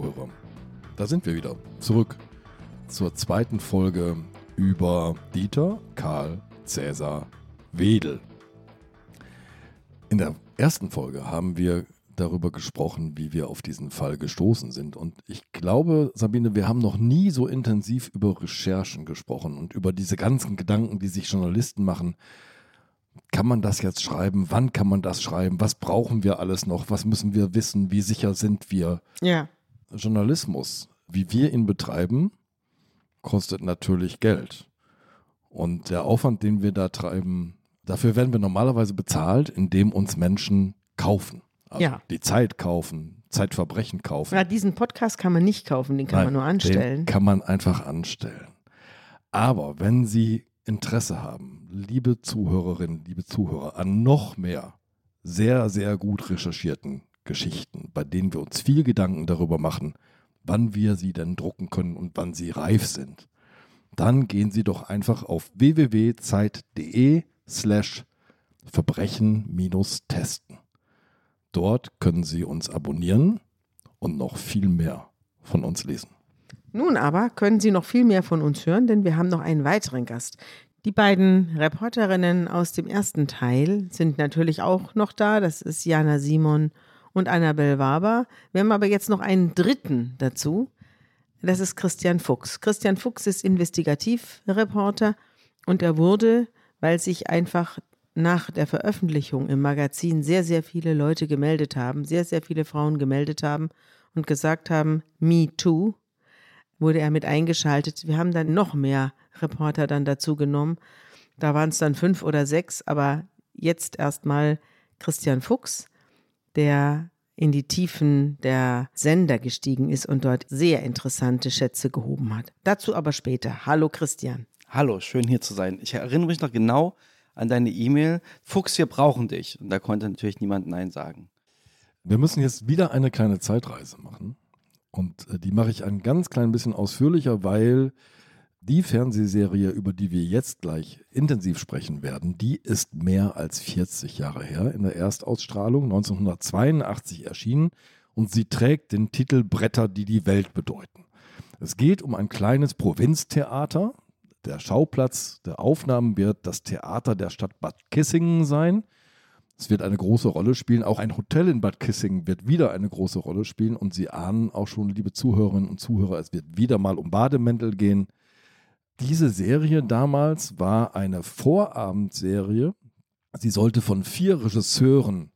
Zuhörer. Da sind wir wieder. Zurück zur zweiten Folge über Dieter Karl Cäsar Wedel. In der ersten Folge haben wir darüber gesprochen, wie wir auf diesen Fall gestoßen sind. Und ich glaube, Sabine, wir haben noch nie so intensiv über Recherchen gesprochen und über diese ganzen Gedanken, die sich Journalisten machen. Kann man das jetzt schreiben? Wann kann man das schreiben? Was brauchen wir alles noch? Was müssen wir wissen? Wie sicher sind wir? Ja. Journalismus, wie wir ihn betreiben, kostet natürlich Geld. Und der Aufwand, den wir da treiben, dafür werden wir normalerweise bezahlt, indem uns Menschen kaufen. Also Ja. die Zeit kaufen, Zeitverbrechen kaufen. Na, diesen Podcast kann man nicht kaufen, den kann Nein, man nur Den anstellen. kann man einfach anstellen. Aber wenn Sie Interesse haben, liebe Zuhörerinnen, liebe Zuhörer, an noch mehr sehr, sehr gut recherchierten Geschichten, bei denen wir uns viel Gedanken darüber machen, wann wir sie denn drucken können und wann sie reif sind, dann gehen Sie doch einfach auf www.zeit.de slash Verbrechen-testen. Dort können Sie uns abonnieren und noch viel mehr von uns lesen. Nun aber können Sie noch viel mehr von uns hören, denn wir haben noch einen weiteren Gast. Die beiden Reporterinnen aus dem ersten Teil sind natürlich auch noch da. Das ist Jana Simon und Annabel Waber. Wir haben aber jetzt noch einen dritten dazu. Das ist Christian Fuchs. Christian Fuchs ist Investigativreporter und er wurde, weil sich einfach nach der Veröffentlichung im Magazin sehr, sehr viele Leute gemeldet haben, sehr, sehr viele Frauen gemeldet haben und gesagt haben, me too, wurde er mit eingeschaltet. Wir haben dann noch mehr Reporter dann dazu genommen. Da waren es dann fünf oder sechs, aber jetzt erstmal Christian Fuchs, der in die Tiefen der Sender gestiegen ist und dort sehr interessante Schätze gehoben hat. Dazu aber später. Hallo Christian. Hallo, schön hier zu sein. Ich erinnere mich noch genau an deine E-Mail. Fuchs, wir brauchen dich. Und da konnte natürlich niemand Nein sagen. Wir müssen jetzt wieder eine kleine Zeitreise machen. Und äh, die mache ich ein ganz klein bisschen ausführlicher, weil die Fernsehserie, über die wir jetzt gleich intensiv sprechen werden, die ist mehr als 40 Jahre her in der Erstausstrahlung, 1982 erschienen und sie trägt den Titel Bretter, die die Welt bedeuten. Es geht um ein kleines Provinztheater. Der Schauplatz der Aufnahmen wird das Theater der Stadt Bad Kissingen sein. Es wird eine große Rolle spielen. Auch ein Hotel in Bad Kissingen wird wieder eine große Rolle spielen. Und Sie ahnen auch schon, liebe Zuhörerinnen und Zuhörer, es wird wieder mal um Bademäntel gehen. Diese Serie damals war eine Vorabendserie. Sie sollte von vier Regisseuren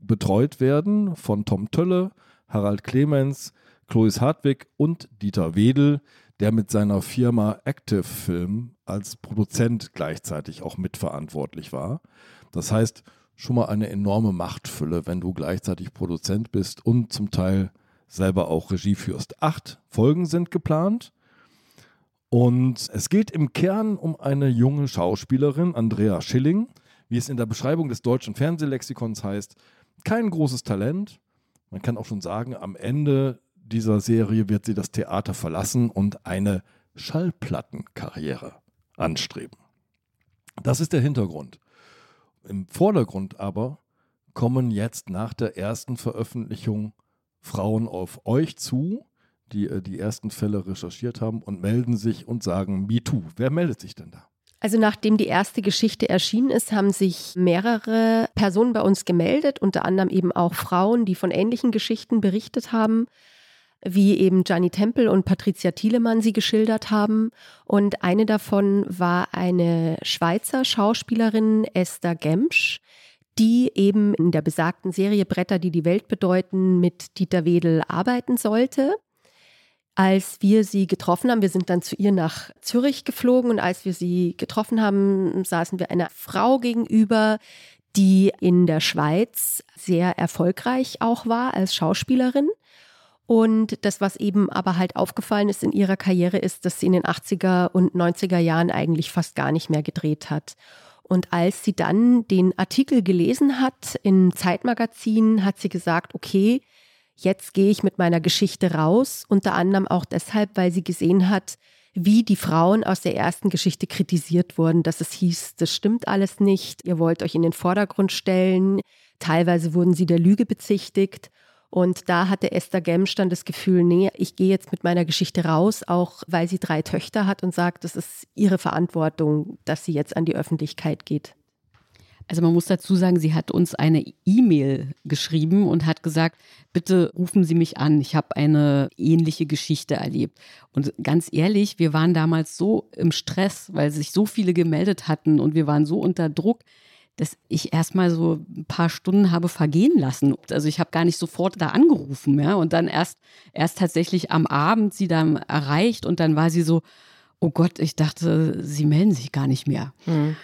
betreut werden, von Tom Tölle, Harald Clemens, Chlois Hartwig und Dieter Wedel, der mit seiner Firma Active Film als Produzent gleichzeitig auch mitverantwortlich war. Das heißt, schon mal eine enorme Machtfülle, wenn du gleichzeitig Produzent bist und zum Teil selber auch Regie führst. Acht Folgen sind geplant. Und es geht im Kern um eine junge Schauspielerin, Andrea Schilling, wie es in der Beschreibung des deutschen Fernsehlexikons heißt, kein großes Talent. Man kann auch schon sagen, am Ende dieser Serie wird sie das Theater verlassen und eine Schallplattenkarriere anstreben. Das ist der Hintergrund. Im Vordergrund aber kommen jetzt nach der ersten Veröffentlichung Frauen auf euch zu, die äh, die ersten Fälle recherchiert haben und melden sich und sagen, Me too. Wer meldet sich denn da? Also nachdem die erste Geschichte erschienen ist, haben sich mehrere Personen bei uns gemeldet, unter anderem eben auch Frauen, die von ähnlichen Geschichten berichtet haben, wie eben Gianni Tempel und Patricia Thielemann sie geschildert haben. Und eine davon war eine Schweizer Schauspielerin, Esther Gemsch, die eben in der besagten Serie Bretter, die die Welt bedeuten, mit Dieter Wedel arbeiten sollte. Als wir sie getroffen haben, wir sind dann zu ihr nach Zürich geflogen und als wir sie getroffen haben, saßen wir einer Frau gegenüber, die in der Schweiz sehr erfolgreich auch war als Schauspielerin. Und das, was eben aber halt aufgefallen ist in ihrer Karriere, ist, dass sie in den 80er und 90er Jahren eigentlich fast gar nicht mehr gedreht hat. Und als sie dann den Artikel gelesen hat im Zeitmagazin, hat sie gesagt, okay, jetzt gehe ich mit meiner Geschichte raus, unter anderem auch deshalb, weil sie gesehen hat, wie die Frauen aus der ersten Geschichte kritisiert wurden, dass es hieß, das stimmt alles nicht, ihr wollt euch in den Vordergrund stellen, teilweise wurden sie der Lüge bezichtigt. Und da hatte Esther Gemsch dann das Gefühl, nee, ich gehe jetzt mit meiner Geschichte raus, auch weil sie drei Töchter hat und sagt, das ist ihre Verantwortung, dass sie jetzt an die Öffentlichkeit geht. Also man muss dazu sagen, sie hat uns eine E-Mail geschrieben und hat gesagt, bitte rufen Sie mich an, ich habe eine ähnliche Geschichte erlebt. Und ganz ehrlich, wir waren damals so im Stress, weil sich so viele gemeldet hatten und wir waren so unter Druck, dass ich erstmal so ein paar Stunden habe vergehen lassen. Also ich habe gar nicht sofort da angerufen, ja, und dann erst erst tatsächlich am Abend sie dann erreicht und dann war sie so, oh Gott, ich dachte, sie melden sich gar nicht mehr. Mhm.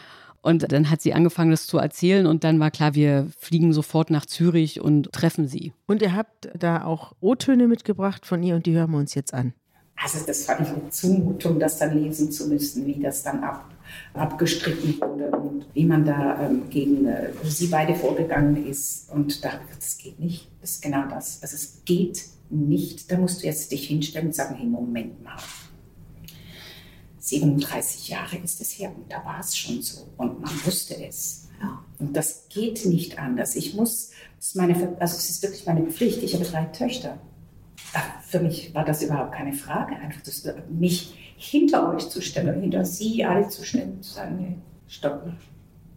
Und dann hat sie angefangen, das zu erzählen und dann war klar, wir fliegen sofort nach Zürich und treffen sie. Und ihr habt da auch O-Töne mitgebracht von ihr und die hören wir uns jetzt an. Also das fand ich eine Zumutung, das dann lesen zu müssen, wie das dann ab, abgestritten wurde und wie man da ähm, gegen äh, sie beide vorgegangen ist. Und da das geht nicht. Das ist genau das. Also es geht nicht. Da musst du jetzt dich hinstellen und sagen, hey, Moment mal. 37 Jahre ist es her und da war es schon so und man wusste es. Ja. Und das geht nicht anders. Ich muss, es ist meine, also es ist wirklich meine Pflicht. Ich habe drei Töchter für mich war das überhaupt keine Frage, einfach das, mich hinter euch zu stellen, hinter sie alle zu stellen, zu sagen, nee, stopp.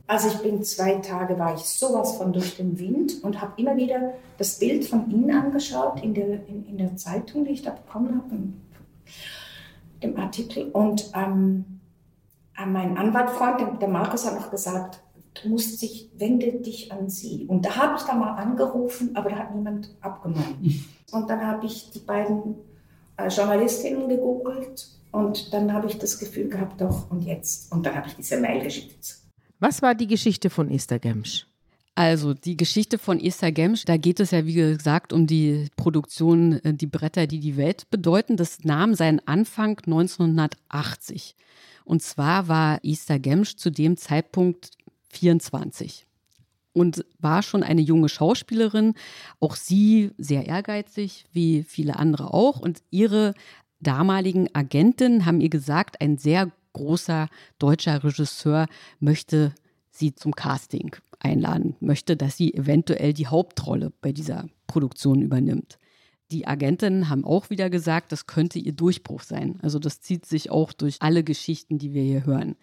Also ich bin zwei Tage, war ich sowas von durch den Wind und habe immer wieder das Bild von Ihnen angeschaut in der, in, in der Zeitung, die ich da bekommen habe, dem Artikel. Und ähm, mein Anwaltfreund, der Markus, hat noch gesagt, du musst dich, wende dich an sie. Und da habe ich da mal angerufen, aber da hat niemand abgenommen. Und dann habe ich die beiden äh, Journalistinnen gegoogelt und dann habe ich das Gefühl gehabt, doch, und jetzt. Und dann habe ich diese Mail geschickt. Was war die Geschichte von Esther Gemsch? Also die Geschichte von Esther Gemsch, da geht es ja wie gesagt um die Produktion äh, Die Bretter, die die Welt bedeuten. Das nahm seinen Anfang 1980. Und zwar war Esther Gemsch zu dem Zeitpunkt 24 und war schon eine junge Schauspielerin. Auch sie sehr ehrgeizig, wie viele andere auch. Und ihre damaligen Agentinnen haben ihr gesagt, ein sehr großer deutscher Regisseur möchte sie zum Casting einladen, möchte, dass sie eventuell die Hauptrolle bei dieser Produktion übernimmt. Die Agentinnen haben auch wieder gesagt, das könnte ihr Durchbruch sein. Also das zieht sich auch durch alle Geschichten, die wir hier hören.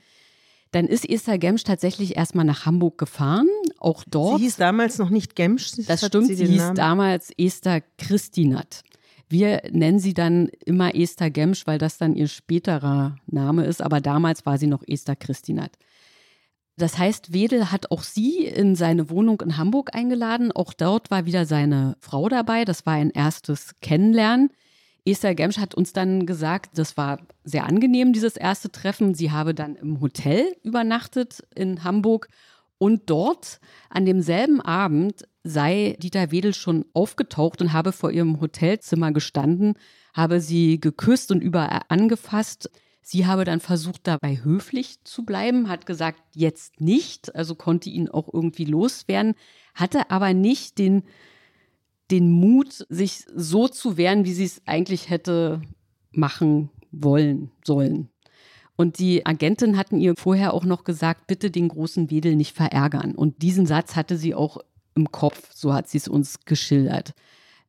Dann ist Esther Gemsch tatsächlich erstmal nach Hamburg gefahren. Auch dort. Sie hieß damals noch nicht Gemsch. Das stimmt, sie, sie hieß Namen? damals Esther Christinat. Wir nennen sie dann immer Esther Gemsch, weil das dann ihr späterer Name ist, aber damals war sie noch Esther Christinat. Das heißt, Wedel hat auch sie in seine Wohnung in Hamburg eingeladen. Auch dort war wieder seine Frau dabei. Das war ein erstes Kennenlernen. Esther Gemsch hat uns dann gesagt, das war sehr angenehm, dieses erste Treffen. Sie habe dann im Hotel übernachtet in Hamburg und dort an demselben Abend sei Dieter Wedel schon aufgetaucht und habe vor ihrem Hotelzimmer gestanden, habe sie geküsst und überall angefasst. Sie habe dann versucht, dabei höflich zu bleiben, hat gesagt, jetzt nicht, also konnte ihn auch irgendwie loswerden, hatte aber nicht den den Mut, sich so zu wehren, wie sie es eigentlich hätte machen wollen, sollen. Und die Agentin hatten ihr vorher auch noch gesagt, bitte den großen Wedel nicht verärgern. Und diesen Satz hatte sie auch im Kopf, so hat sie es uns geschildert.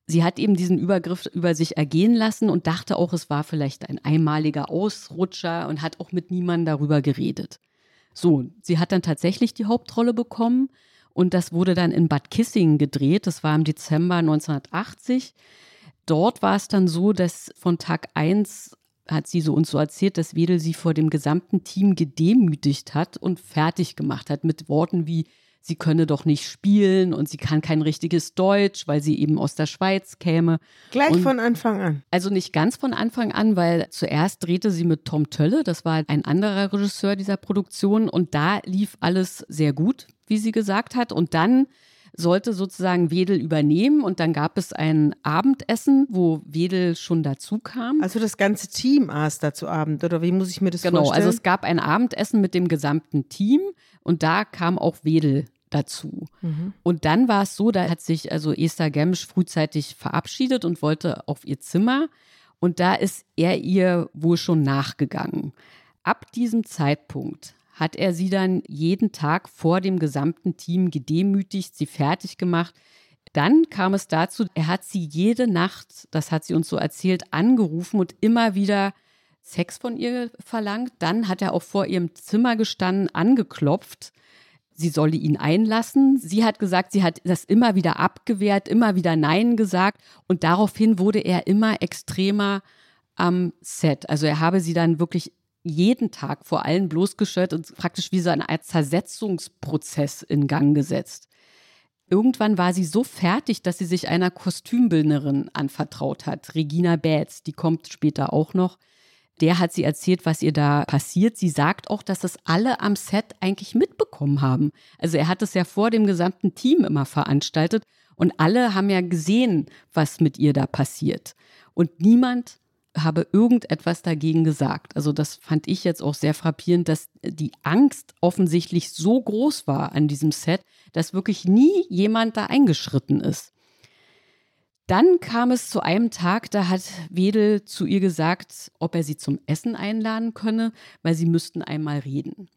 Sie hat eben diesen Übergriff über sich ergehen lassen und dachte auch, es war vielleicht ein einmaliger Ausrutscher und hat auch mit niemandem darüber geredet. So, sie hat dann tatsächlich die Hauptrolle bekommen und das wurde dann in Bad Kissingen gedreht. Das war im Dezember 1980. Dort war es dann so, dass von Tag 1 hat sie so uns so erzählt, dass Wedel sie vor dem gesamten Team gedemütigt hat und fertig gemacht hat mit Worten wie sie könne doch nicht spielen und sie kann kein richtiges Deutsch, weil sie eben aus der Schweiz käme. Gleich und von Anfang an. Also nicht ganz von Anfang an, weil zuerst drehte sie mit Tom Tölle, das war ein anderer Regisseur dieser Produktion und da lief alles sehr gut wie sie gesagt hat. Und dann sollte sozusagen Wedel übernehmen und dann gab es ein Abendessen, wo Wedel schon dazu kam. Also das ganze Team aß da zu Abend oder wie muss ich mir das genau, vorstellen? Genau, also es gab ein Abendessen mit dem gesamten Team und da kam auch Wedel dazu. Mhm. Und dann war es so, da hat sich also Esther Gemsch frühzeitig verabschiedet und wollte auf ihr Zimmer und da ist er ihr wohl schon nachgegangen. Ab diesem Zeitpunkt hat er sie dann jeden Tag vor dem gesamten Team gedemütigt, sie fertig gemacht. Dann kam es dazu, er hat sie jede Nacht, das hat sie uns so erzählt, angerufen und immer wieder Sex von ihr verlangt. Dann hat er auch vor ihrem Zimmer gestanden, angeklopft. Sie solle ihn einlassen. Sie hat gesagt, sie hat das immer wieder abgewehrt, immer wieder Nein gesagt. Und daraufhin wurde er immer extremer am Set. Also er habe sie dann wirklich jeden Tag vor allen bloßgestellt und praktisch wie so Art Zersetzungsprozess in Gang gesetzt. Irgendwann war sie so fertig, dass sie sich einer Kostümbildnerin anvertraut hat, Regina Betz, die kommt später auch noch. Der hat sie erzählt, was ihr da passiert. Sie sagt auch, dass das alle am Set eigentlich mitbekommen haben. Also er hat es ja vor dem gesamten Team immer veranstaltet und alle haben ja gesehen, was mit ihr da passiert. Und niemand habe irgendetwas dagegen gesagt. Also das fand ich jetzt auch sehr frappierend, dass die Angst offensichtlich so groß war an diesem Set, dass wirklich nie jemand da eingeschritten ist. Dann kam es zu einem Tag, da hat Wedel zu ihr gesagt, ob er sie zum Essen einladen könne, weil sie müssten einmal reden.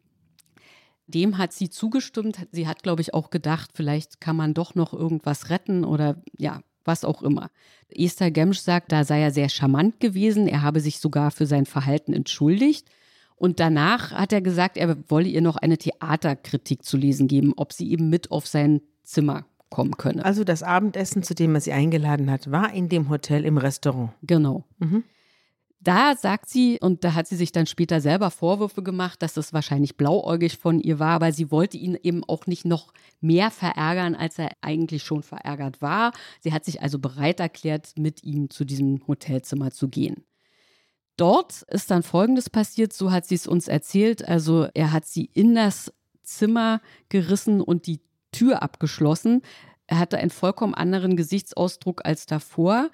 Dem hat sie zugestimmt. Sie hat, glaube ich, auch gedacht, vielleicht kann man doch noch irgendwas retten oder ja, was auch immer. Esther Gemsch sagt, da sei er sehr charmant gewesen. Er habe sich sogar für sein Verhalten entschuldigt. Und danach hat er gesagt, er wolle ihr noch eine Theaterkritik zu lesen geben, ob sie eben mit auf sein Zimmer kommen könne. Also das Abendessen, zu dem er sie eingeladen hat, war in dem Hotel im Restaurant. Genau. Mhm. Da sagt sie, und da hat sie sich dann später selber Vorwürfe gemacht, dass das wahrscheinlich blauäugig von ihr war, aber sie wollte ihn eben auch nicht noch mehr verärgern, als er eigentlich schon verärgert war. Sie hat sich also bereit erklärt, mit ihm zu diesem Hotelzimmer zu gehen. Dort ist dann Folgendes passiert, so hat sie es uns erzählt. Also er hat sie in das Zimmer gerissen und die Tür abgeschlossen. Er hatte einen vollkommen anderen Gesichtsausdruck als davor.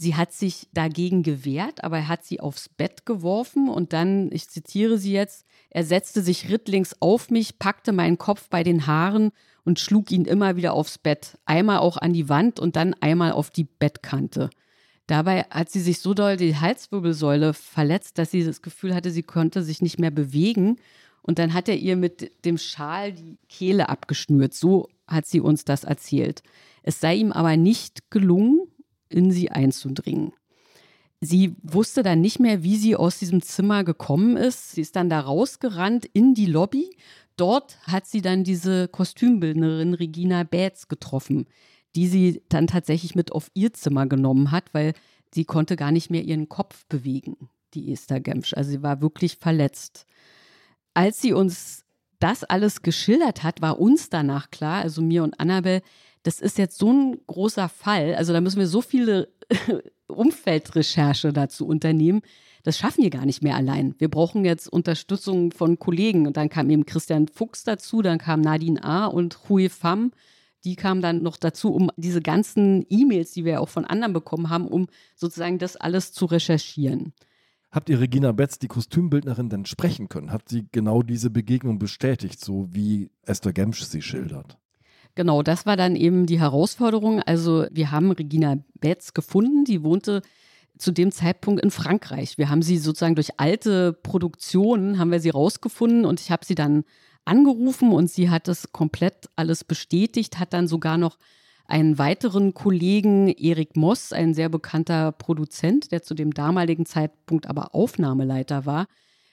Sie hat sich dagegen gewehrt, aber er hat sie aufs Bett geworfen und dann, ich zitiere sie jetzt, er setzte sich rittlings auf mich, packte meinen Kopf bei den Haaren und schlug ihn immer wieder aufs Bett, einmal auch an die Wand und dann einmal auf die Bettkante. Dabei hat sie sich so doll die Halswirbelsäule verletzt, dass sie das Gefühl hatte, sie konnte sich nicht mehr bewegen und dann hat er ihr mit dem Schal die Kehle abgeschnürt. So hat sie uns das erzählt. Es sei ihm aber nicht gelungen, in sie einzudringen. Sie wusste dann nicht mehr, wie sie aus diesem Zimmer gekommen ist. Sie ist dann da rausgerannt in die Lobby. Dort hat sie dann diese Kostümbildnerin Regina Betz getroffen, die sie dann tatsächlich mit auf ihr Zimmer genommen hat, weil sie konnte gar nicht mehr ihren Kopf bewegen, die Esther Gemsch. Also sie war wirklich verletzt als sie uns das alles geschildert hat, war uns danach klar, also mir und Annabelle, das ist jetzt so ein großer Fall. Also da müssen wir so viele Umfeldrecherche dazu unternehmen. Das schaffen wir gar nicht mehr allein. Wir brauchen jetzt Unterstützung von Kollegen. Und dann kam eben Christian Fuchs dazu, dann kam Nadine A. und Hui Pham. Die kamen dann noch dazu, um diese ganzen E-Mails, die wir auch von anderen bekommen haben, um sozusagen das alles zu recherchieren. Habt ihr Regina Betz, die Kostümbildnerin, denn sprechen können? Hat sie genau diese Begegnung bestätigt, so wie Esther Gemsch sie schildert? Genau, das war dann eben die Herausforderung. Also wir haben Regina Betz gefunden, die wohnte zu dem Zeitpunkt in Frankreich. Wir haben sie sozusagen durch alte Produktionen, haben wir sie rausgefunden und ich habe sie dann angerufen und sie hat das komplett alles bestätigt, hat dann sogar noch einen weiteren Kollegen, Erik Moss, ein sehr bekannter Produzent, der zu dem damaligen Zeitpunkt aber Aufnahmeleiter war,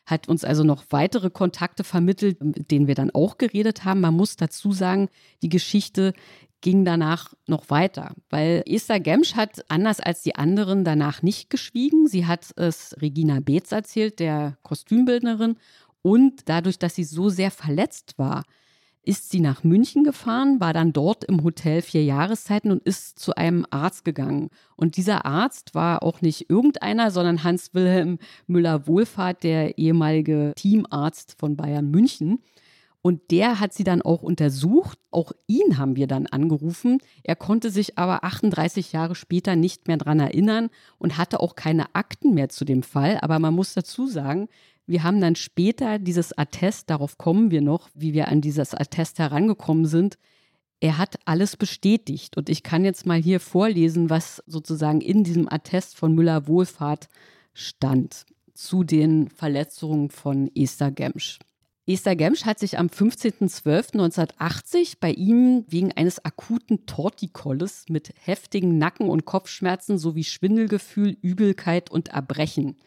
hat uns also noch weitere Kontakte vermittelt, mit denen wir dann auch geredet haben. Man muss dazu sagen, die Geschichte ging danach noch weiter, weil Esther Gemsch hat anders als die anderen danach nicht geschwiegen. Sie hat es Regina Beetz erzählt, der Kostümbildnerin, und dadurch, dass sie so sehr verletzt war, ist sie nach München gefahren, war dann dort im Hotel vier Jahreszeiten und ist zu einem Arzt gegangen. Und dieser Arzt war auch nicht irgendeiner, sondern Hans-Wilhelm Müller-Wohlfahrt, der ehemalige Teamarzt von Bayern München. Und der hat sie dann auch untersucht. Auch ihn haben wir dann angerufen. Er konnte sich aber 38 Jahre später nicht mehr daran erinnern und hatte auch keine Akten mehr zu dem Fall. Aber man muss dazu sagen, wir haben dann später dieses Attest, darauf kommen wir noch, wie wir an dieses Attest herangekommen sind. Er hat alles bestätigt. Und ich kann jetzt mal hier vorlesen, was sozusagen in diesem Attest von Müller Wohlfahrt stand zu den Verletzungen von Esther Gemsch. Esther Gemsch hat sich am 15.12.1980 bei ihm wegen eines akuten Tortikolles mit heftigen Nacken- und Kopfschmerzen sowie Schwindelgefühl, Übelkeit und Erbrechen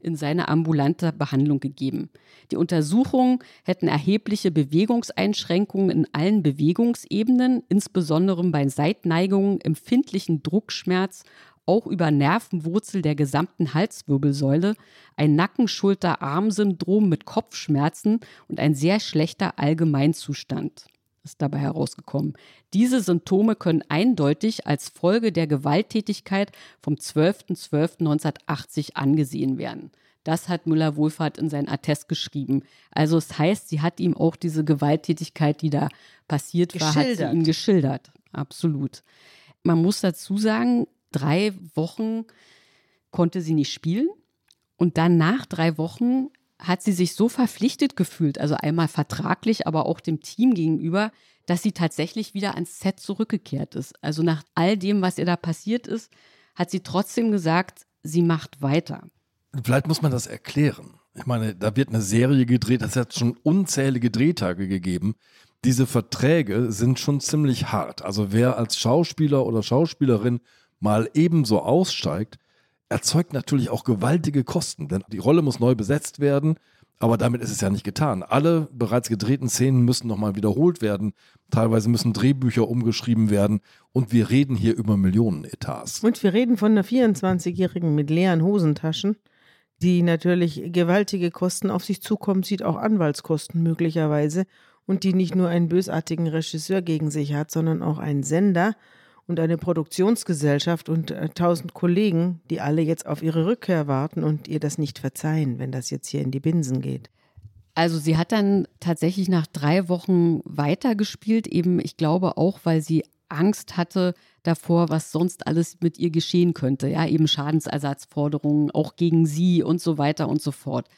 in seine ambulante Behandlung gegeben. Die Untersuchungen hätten erhebliche Bewegungseinschränkungen in allen Bewegungsebenen, insbesondere bei Seitneigungen, empfindlichen Druckschmerz, auch über Nervenwurzel der gesamten Halswirbelsäule, ein Nacken-Schulter-Arm-Syndrom mit Kopfschmerzen und ein sehr schlechter Allgemeinzustand ist dabei herausgekommen. Diese Symptome können eindeutig als Folge der Gewalttätigkeit vom 12.12.1980 angesehen werden. Das hat Müller-Wohlfahrt in sein Attest geschrieben. Also es heißt, sie hat ihm auch diese Gewalttätigkeit, die da passiert war, hat sie ihm geschildert. Absolut. Man muss dazu sagen, drei Wochen konnte sie nicht spielen. Und dann nach drei Wochen hat sie sich so verpflichtet gefühlt, also einmal vertraglich, aber auch dem Team gegenüber, dass sie tatsächlich wieder ans Set zurückgekehrt ist. Also nach all dem, was ihr da passiert ist, hat sie trotzdem gesagt, sie macht weiter. Vielleicht muss man das erklären. Ich meine, da wird eine Serie gedreht, das hat schon unzählige Drehtage gegeben. Diese Verträge sind schon ziemlich hart. Also wer als Schauspieler oder Schauspielerin mal ebenso aussteigt, erzeugt natürlich auch gewaltige Kosten, denn die Rolle muss neu besetzt werden, aber damit ist es ja nicht getan. Alle bereits gedrehten Szenen müssen nochmal wiederholt werden. Teilweise müssen Drehbücher umgeschrieben werden. Und wir reden hier über Millionenetats. Und wir reden von einer 24-Jährigen mit leeren Hosentaschen, die natürlich gewaltige Kosten auf sich zukommen sieht, auch Anwaltskosten möglicherweise. Und die nicht nur einen bösartigen Regisseur gegen sich hat, sondern auch einen Sender und eine Produktionsgesellschaft und äh, tausend Kollegen, die alle jetzt auf ihre Rückkehr warten und ihr das nicht verzeihen, wenn das jetzt hier in die Binsen geht. Also sie hat dann tatsächlich nach drei Wochen weitergespielt, eben ich glaube auch, weil sie Angst hatte davor, was sonst alles mit ihr geschehen könnte. Ja, eben Schadensersatzforderungen, auch gegen sie und so weiter und so fort.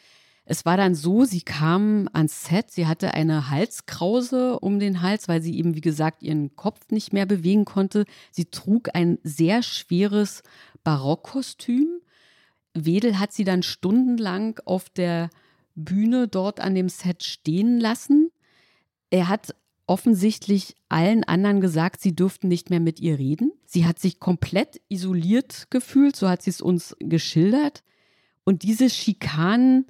Es war dann so, sie kam ans Set, sie hatte eine Halskrause um den Hals, weil sie eben, wie gesagt, ihren Kopf nicht mehr bewegen konnte. Sie trug ein sehr schweres Barockkostüm. Wedel hat sie dann stundenlang auf der Bühne dort an dem Set stehen lassen. Er hat offensichtlich allen anderen gesagt, sie dürften nicht mehr mit ihr reden. Sie hat sich komplett isoliert gefühlt, so hat sie es uns geschildert. Und diese Schikanen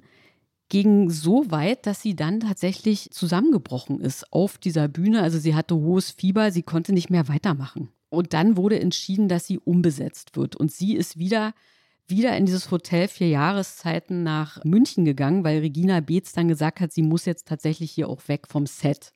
ging so weit, dass sie dann tatsächlich zusammengebrochen ist auf dieser Bühne. Also sie hatte hohes Fieber, sie konnte nicht mehr weitermachen. Und dann wurde entschieden, dass sie umbesetzt wird. Und sie ist wieder, wieder in dieses Hotel vier Jahreszeiten nach München gegangen, weil Regina Beetz dann gesagt hat, sie muss jetzt tatsächlich hier auch weg vom Set.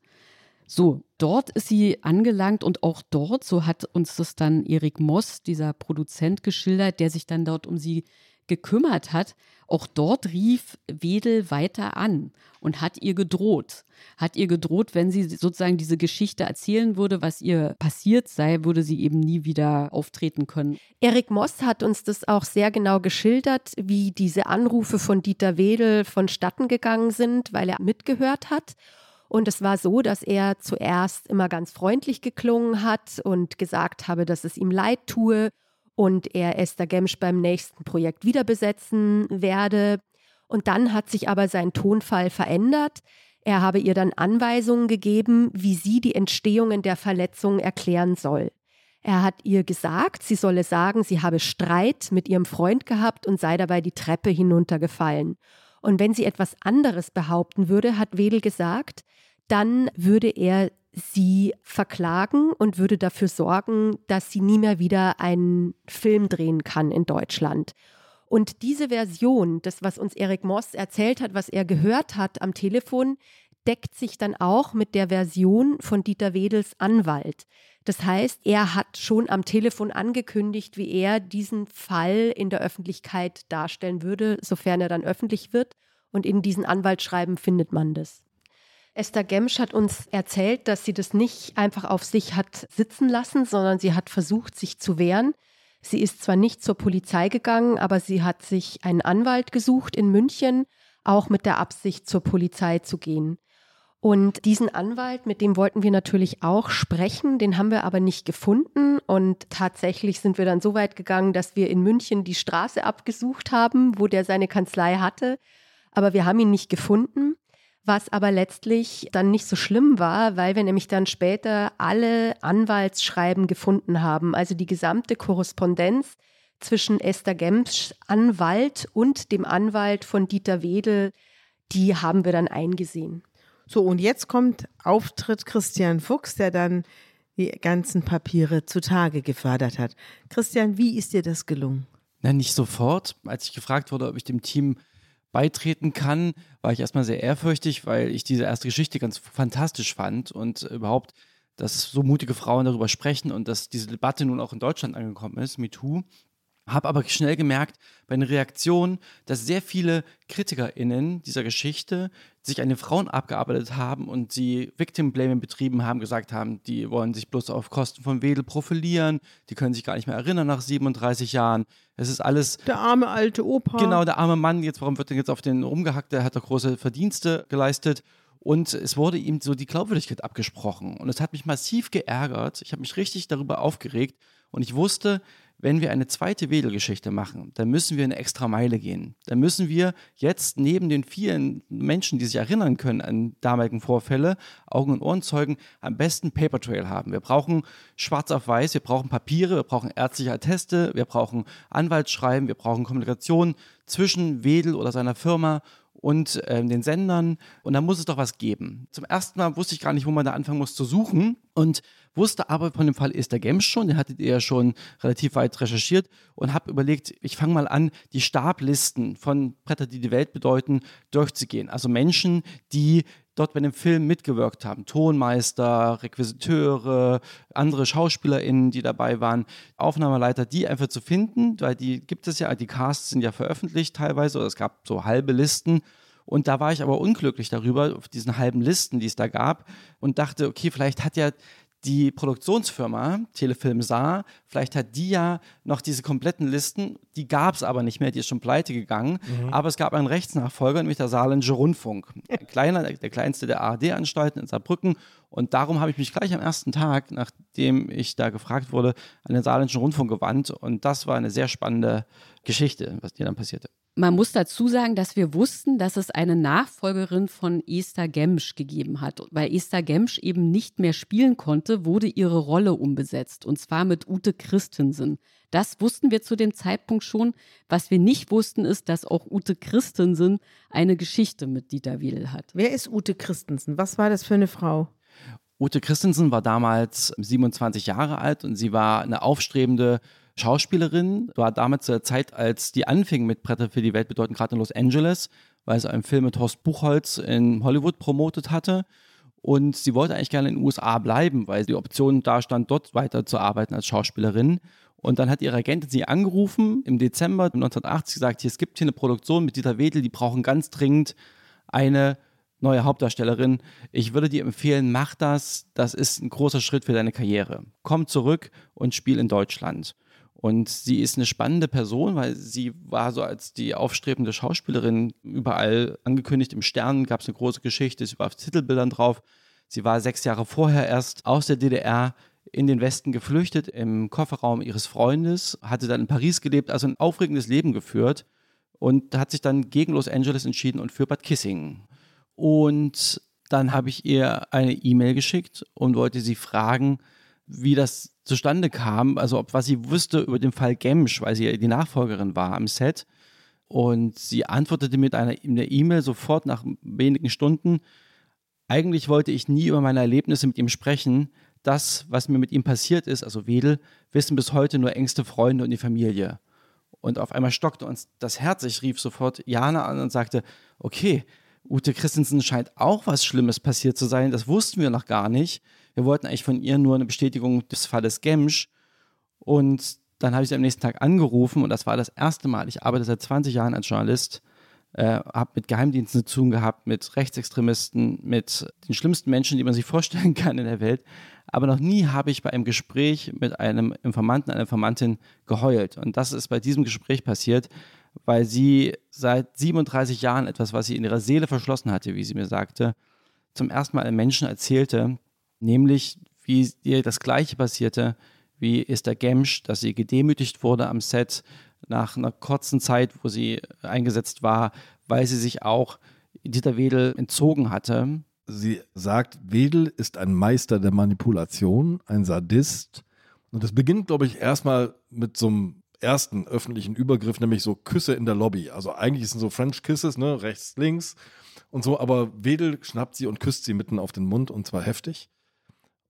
So, dort ist sie angelangt und auch dort, so hat uns das dann Erik Moss, dieser Produzent, geschildert, der sich dann dort um sie gekümmert hat, auch dort rief Wedel weiter an und hat ihr gedroht. Hat ihr gedroht, wenn sie sozusagen diese Geschichte erzählen würde, was ihr passiert sei, würde sie eben nie wieder auftreten können. Erik Moss hat uns das auch sehr genau geschildert, wie diese Anrufe von Dieter Wedel vonstatten gegangen sind, weil er mitgehört hat. Und es war so, dass er zuerst immer ganz freundlich geklungen hat und gesagt habe, dass es ihm leid tue und er Esther Gemsch beim nächsten Projekt wieder besetzen werde. Und dann hat sich aber sein Tonfall verändert. Er habe ihr dann Anweisungen gegeben, wie sie die Entstehungen der Verletzungen erklären soll. Er hat ihr gesagt, sie solle sagen, sie habe Streit mit ihrem Freund gehabt und sei dabei die Treppe hinuntergefallen. Und wenn sie etwas anderes behaupten würde, hat Wedel gesagt, dann würde er sie verklagen und würde dafür sorgen, dass sie nie mehr wieder einen Film drehen kann in Deutschland. Und diese Version, das, was uns Erik Moss erzählt hat, was er gehört hat am Telefon, deckt sich dann auch mit der Version von Dieter Wedels Anwalt. Das heißt, er hat schon am Telefon angekündigt, wie er diesen Fall in der Öffentlichkeit darstellen würde, sofern er dann öffentlich wird. Und in diesen Anwaltsschreiben findet man das. Esther Gemsch hat uns erzählt, dass sie das nicht einfach auf sich hat sitzen lassen, sondern sie hat versucht, sich zu wehren. Sie ist zwar nicht zur Polizei gegangen, aber sie hat sich einen Anwalt gesucht in München, auch mit der Absicht, zur Polizei zu gehen. Und diesen Anwalt, mit dem wollten wir natürlich auch sprechen, den haben wir aber nicht gefunden. Und tatsächlich sind wir dann so weit gegangen, dass wir in München die Straße abgesucht haben, wo der seine Kanzlei hatte. Aber wir haben ihn nicht gefunden was aber letztlich dann nicht so schlimm war, weil wir nämlich dann später alle Anwaltsschreiben gefunden haben, also die gesamte Korrespondenz zwischen Esther Gemsch Anwalt und dem Anwalt von Dieter Wedel, die haben wir dann eingesehen. So, und jetzt kommt Auftritt Christian Fuchs, der dann die ganzen Papiere zutage gefördert hat. Christian, wie ist dir das gelungen? Na, nicht sofort. Als ich gefragt wurde, ob ich dem Team beitreten kann, war ich erstmal sehr ehrfürchtig, weil ich diese erste Geschichte ganz fantastisch fand und überhaupt, dass so mutige Frauen darüber sprechen und dass diese Debatte nun auch in Deutschland angekommen ist, MeToo, habe aber schnell gemerkt bei den Reaktionen, dass sehr viele KritikerInnen dieser Geschichte sich an den Frauen abgearbeitet haben und sie Victim Blaming betrieben haben, gesagt haben, die wollen sich bloß auf Kosten von Wedel profilieren, die können sich gar nicht mehr erinnern nach 37 Jahren. Es ist alles. Der arme alte Opa. Genau, der arme Mann, jetzt, warum wird denn jetzt auf den rumgehackt? Der hat doch große Verdienste geleistet. Und es wurde ihm so die Glaubwürdigkeit abgesprochen. Und es hat mich massiv geärgert. Ich habe mich richtig darüber aufgeregt. Und ich wusste, wenn wir eine zweite Wedelgeschichte machen, dann müssen wir eine extra Meile gehen. Dann müssen wir jetzt neben den vielen Menschen, die sich erinnern können an damaligen Vorfälle, Augen- und Ohrenzeugen, am besten Paper Trail haben. Wir brauchen schwarz auf weiß, wir brauchen Papiere, wir brauchen ärztliche Atteste, wir brauchen Anwaltsschreiben, wir brauchen Kommunikation zwischen Wedel oder seiner Firma und äh, den Sendern. Und da muss es doch was geben. Zum ersten Mal wusste ich gar nicht, wo man da anfangen muss zu suchen. Und wusste aber von dem Fall Esther Gems schon, den hattet ihr ja schon relativ weit recherchiert und habe überlegt, ich fange mal an, die Stablisten von Bretter, die die Welt bedeuten, durchzugehen. Also Menschen, die dort bei dem Film mitgewirkt haben. Tonmeister, Requisiteure, andere SchauspielerInnen, die dabei waren, Aufnahmeleiter, die einfach zu finden, weil die gibt es ja, die Casts sind ja veröffentlicht teilweise, oder es gab so halbe Listen. Und da war ich aber unglücklich darüber, auf diesen halben Listen, die es da gab, und dachte, okay, vielleicht hat ja die Produktionsfirma Telefilm Saar, vielleicht hat die ja noch diese kompletten Listen, die gab es aber nicht mehr, die ist schon pleite gegangen, mhm. aber es gab einen Rechtsnachfolger, nämlich der Saarländische Rundfunk, ein kleiner, der kleinste der ARD-Anstalten in Saarbrücken und darum habe ich mich gleich am ersten Tag, nachdem ich da gefragt wurde, an den Saarländischen Rundfunk gewandt und das war eine sehr spannende Geschichte, was dir dann passierte. Man muss dazu sagen, dass wir wussten, dass es eine Nachfolgerin von Esther Gemsch gegeben hat. Weil Esther Gemsch eben nicht mehr spielen konnte, wurde ihre Rolle umbesetzt. Und zwar mit Ute Christensen. Das wussten wir zu dem Zeitpunkt schon. Was wir nicht wussten, ist, dass auch Ute Christensen eine Geschichte mit Dieter Wedel hat. Wer ist Ute Christensen? Was war das für eine Frau? Ute Christensen war damals 27 Jahre alt und sie war eine aufstrebende Schauspielerin, war damals zur Zeit, als die anfing mit Bretter für die Welt bedeuten, gerade in Los Angeles, weil sie einen Film mit Horst Buchholz in Hollywood promotet hatte. Und sie wollte eigentlich gerne in den USA bleiben, weil die Option da stand, dort weiterzuarbeiten als Schauspielerin. Und dann hat ihre Agentin sie angerufen im Dezember 1980 gesagt, hier, es gibt hier eine Produktion mit Dieter Wedel, die brauchen ganz dringend eine neue Hauptdarstellerin. Ich würde dir empfehlen, mach das. Das ist ein großer Schritt für deine Karriere. Komm zurück und spiel in Deutschland. Und sie ist eine spannende Person, weil sie war so als die aufstrebende Schauspielerin überall angekündigt. Im Stern gab es eine große Geschichte, sie war auf Titelbildern drauf. Sie war sechs Jahre vorher erst aus der DDR in den Westen geflüchtet, im Kofferraum ihres Freundes, hatte dann in Paris gelebt, also ein aufregendes Leben geführt und hat sich dann gegen Los Angeles entschieden und für Bad Kissing. Und dann habe ich ihr eine E-Mail geschickt und wollte sie fragen, wie das zustande kam, also ob was sie wusste über den Fall Gemsch, weil sie die Nachfolgerin war am Set. Und sie antwortete mit einer E-Mail sofort nach wenigen Stunden. Eigentlich wollte ich nie über meine Erlebnisse mit ihm sprechen. Das, was mir mit ihm passiert ist, also Wedel, wissen bis heute nur engste Freunde und die Familie. Und auf einmal stockte uns das Herz. Ich rief sofort Jana an und sagte, okay, Ute Christensen scheint auch was Schlimmes passiert zu sein. Das wussten wir noch gar nicht. Wir wollten eigentlich von ihr nur eine Bestätigung des Falles Gemsch. Und dann habe ich sie am nächsten Tag angerufen und das war das erste Mal. Ich arbeite seit 20 Jahren als Journalist, äh, habe mit Geheimdiensten zu tun gehabt, mit Rechtsextremisten, mit den schlimmsten Menschen, die man sich vorstellen kann in der Welt. Aber noch nie habe ich bei einem Gespräch mit einem Informanten, einer Informantin geheult. Und das ist bei diesem Gespräch passiert, weil sie seit 37 Jahren etwas, was sie in ihrer Seele verschlossen hatte, wie sie mir sagte, zum ersten Mal einem Menschen erzählte, nämlich wie ihr das Gleiche passierte wie Esther Gemsch, dass sie gedemütigt wurde am Set nach einer kurzen Zeit, wo sie eingesetzt war, weil sie sich auch Dieter Wedel entzogen hatte. Sie sagt, Wedel ist ein Meister der Manipulation, ein Sadist. Und das beginnt, glaube ich, erstmal mit so einem ersten öffentlichen Übergriff, nämlich so Küsse in der Lobby. Also eigentlich sind so French Kisses, ne, rechts, links und so, aber Wedel schnappt sie und küsst sie mitten auf den Mund und zwar heftig.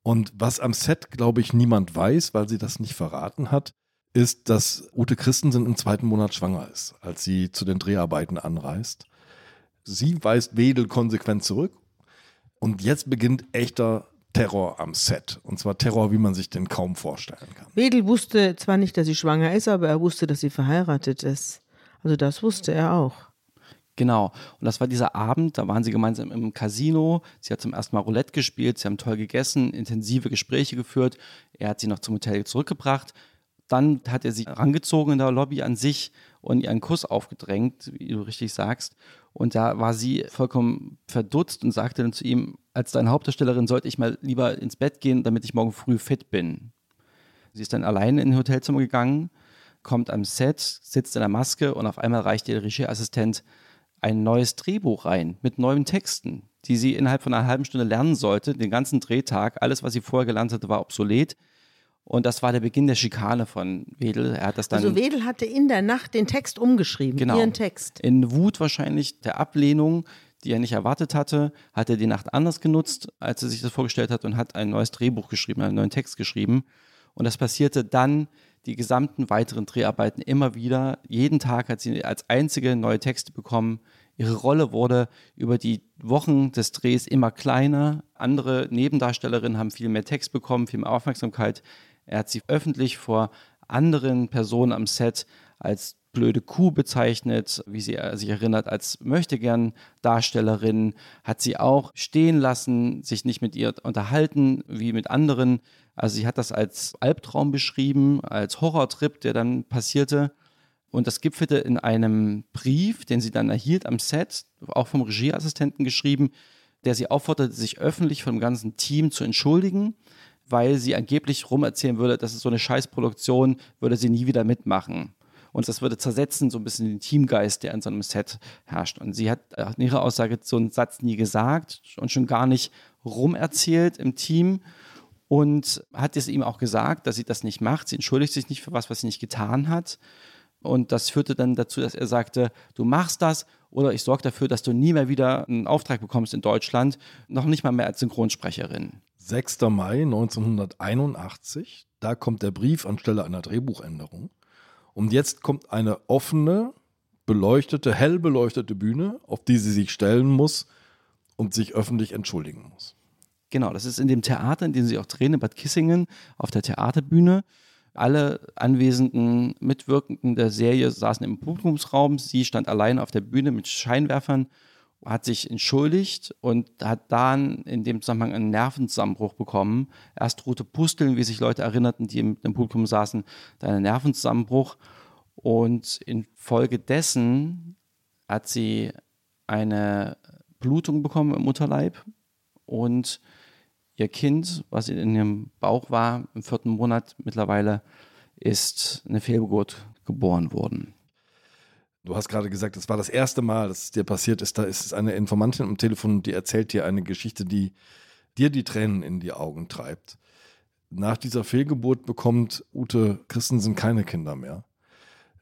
Und was am Set, glaube ich, niemand weiß, weil sie das nicht verraten hat, ist, dass Ute Christensen im zweiten Monat schwanger ist, als sie zu den Dreharbeiten anreist. Sie weist Wedel konsequent zurück und jetzt beginnt echter Terror am Set. Und zwar Terror, wie man sich den kaum vorstellen kann. Wedel wusste zwar nicht, dass sie schwanger ist, aber er wusste, dass sie verheiratet ist. Also das wusste er auch. Genau. Und das war dieser Abend, da waren sie gemeinsam im Casino. Sie hat zum ersten Mal Roulette gespielt, sie haben toll gegessen, intensive Gespräche geführt. Er hat sie noch zum Hotel zurückgebracht. Dann hat er sie rangezogen in der Lobby an sich und ihr einen Kuss aufgedrängt, wie du richtig sagst. Und da war sie vollkommen verdutzt und sagte dann zu ihm, als deine Hauptdarstellerin sollte ich mal lieber ins Bett gehen, damit ich morgen früh fit bin. Sie ist dann alleine in ein Hotelzimmer gegangen, kommt am Set, sitzt in der Maske und auf einmal reicht ihr Regieassistent ein neues Drehbuch rein mit neuen Texten, die sie innerhalb von einer halben Stunde lernen sollte, den ganzen Drehtag. Alles, was sie vorher gelernt hatte, war obsolet. Und das war der Beginn der Schikane von Wedel. Er hat das dann. Also Wedel hatte in der Nacht den Text umgeschrieben, genau, ihren Text. In Wut wahrscheinlich der Ablehnung, die er nicht erwartet hatte, hat er die Nacht anders genutzt, als er sich das vorgestellt hat und hat ein neues Drehbuch geschrieben, einen neuen Text geschrieben. Und das passierte dann die gesamten weiteren Dreharbeiten immer wieder. Jeden Tag hat sie als einzige neue Texte bekommen. Ihre Rolle wurde über die Wochen des Drehs immer kleiner. Andere Nebendarstellerinnen haben viel mehr Text bekommen, viel mehr Aufmerksamkeit. Er hat sie öffentlich vor anderen Personen am Set als blöde Kuh bezeichnet, wie sie sich erinnert, als möchte gern Darstellerin, hat sie auch stehen lassen, sich nicht mit ihr unterhalten wie mit anderen. Also sie hat das als Albtraum beschrieben, als Horrortrip, der dann passierte. Und das gipfelte in einem Brief, den sie dann erhielt am Set, auch vom Regieassistenten geschrieben, der sie aufforderte, sich öffentlich vom ganzen Team zu entschuldigen weil sie angeblich rumerzählen würde, dass es so eine Scheißproduktion würde sie nie wieder mitmachen. Und das würde zersetzen, so ein bisschen den Teamgeist, der in so einem Set herrscht. Und sie hat in ihrer Aussage so einen Satz nie gesagt und schon gar nicht rumerzählt im Team und hat es ihm auch gesagt, dass sie das nicht macht. Sie entschuldigt sich nicht für was, was sie nicht getan hat. Und das führte dann dazu, dass er sagte, du machst das oder ich sorge dafür, dass du nie mehr wieder einen Auftrag bekommst in Deutschland, noch nicht mal mehr als Synchronsprecherin. 6. Mai 1981, da kommt der Brief anstelle einer Drehbuchänderung. Und jetzt kommt eine offene, beleuchtete, hell beleuchtete Bühne, auf die sie sich stellen muss und sich öffentlich entschuldigen muss. Genau, das ist in dem Theater, in dem sie auch drehen, in Bad Kissingen, auf der Theaterbühne. Alle anwesenden Mitwirkenden der Serie saßen im Publikumsraum. Sie stand allein auf der Bühne mit Scheinwerfern hat sich entschuldigt und hat dann in dem Zusammenhang einen Nervenzusammenbruch bekommen. Erst rote Pusteln, wie sich Leute erinnerten, die im, im Publikum saßen, dann einen Nervenzusammenbruch. Und infolgedessen hat sie eine Blutung bekommen im Mutterleib und ihr Kind, was in ihrem Bauch war, im vierten Monat mittlerweile, ist eine Fehlgeburt geboren worden. Du hast gerade gesagt, es war das erste Mal, dass es dir passiert ist. Da ist eine Informantin am Telefon, die erzählt dir eine Geschichte, die dir die Tränen in die Augen treibt. Nach dieser Fehlgeburt bekommt Ute Christensen keine Kinder mehr.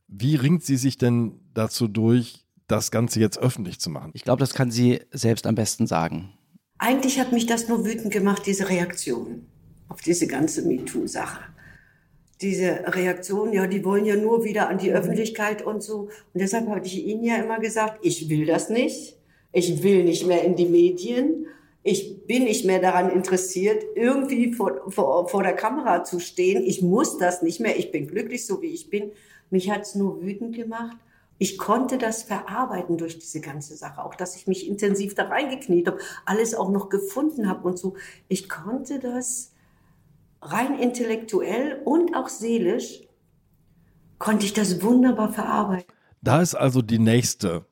Wie ringt sie sich denn dazu durch, das Ganze jetzt öffentlich zu machen? Ich glaube, das kann sie selbst am besten sagen. Eigentlich hat mich das nur wütend gemacht, diese Reaktion auf diese ganze MeToo-Sache diese Reaktion, ja, die wollen ja nur wieder an die mhm. Öffentlichkeit und so. Und deshalb habe ich Ihnen ja immer gesagt, ich will das nicht. Ich will nicht mehr in die Medien. Ich bin nicht mehr daran interessiert, irgendwie vor, vor, vor der Kamera zu stehen. Ich muss das nicht mehr. Ich bin glücklich, so wie ich bin. Mich hat es nur wütend gemacht. Ich konnte das verarbeiten durch diese ganze Sache. Auch, dass ich mich intensiv da reingekniet habe, alles auch noch gefunden habe und so. Ich konnte das rein intellektuell und auch seelisch konnte ich das wunderbar verarbeiten. Da ist also die nächste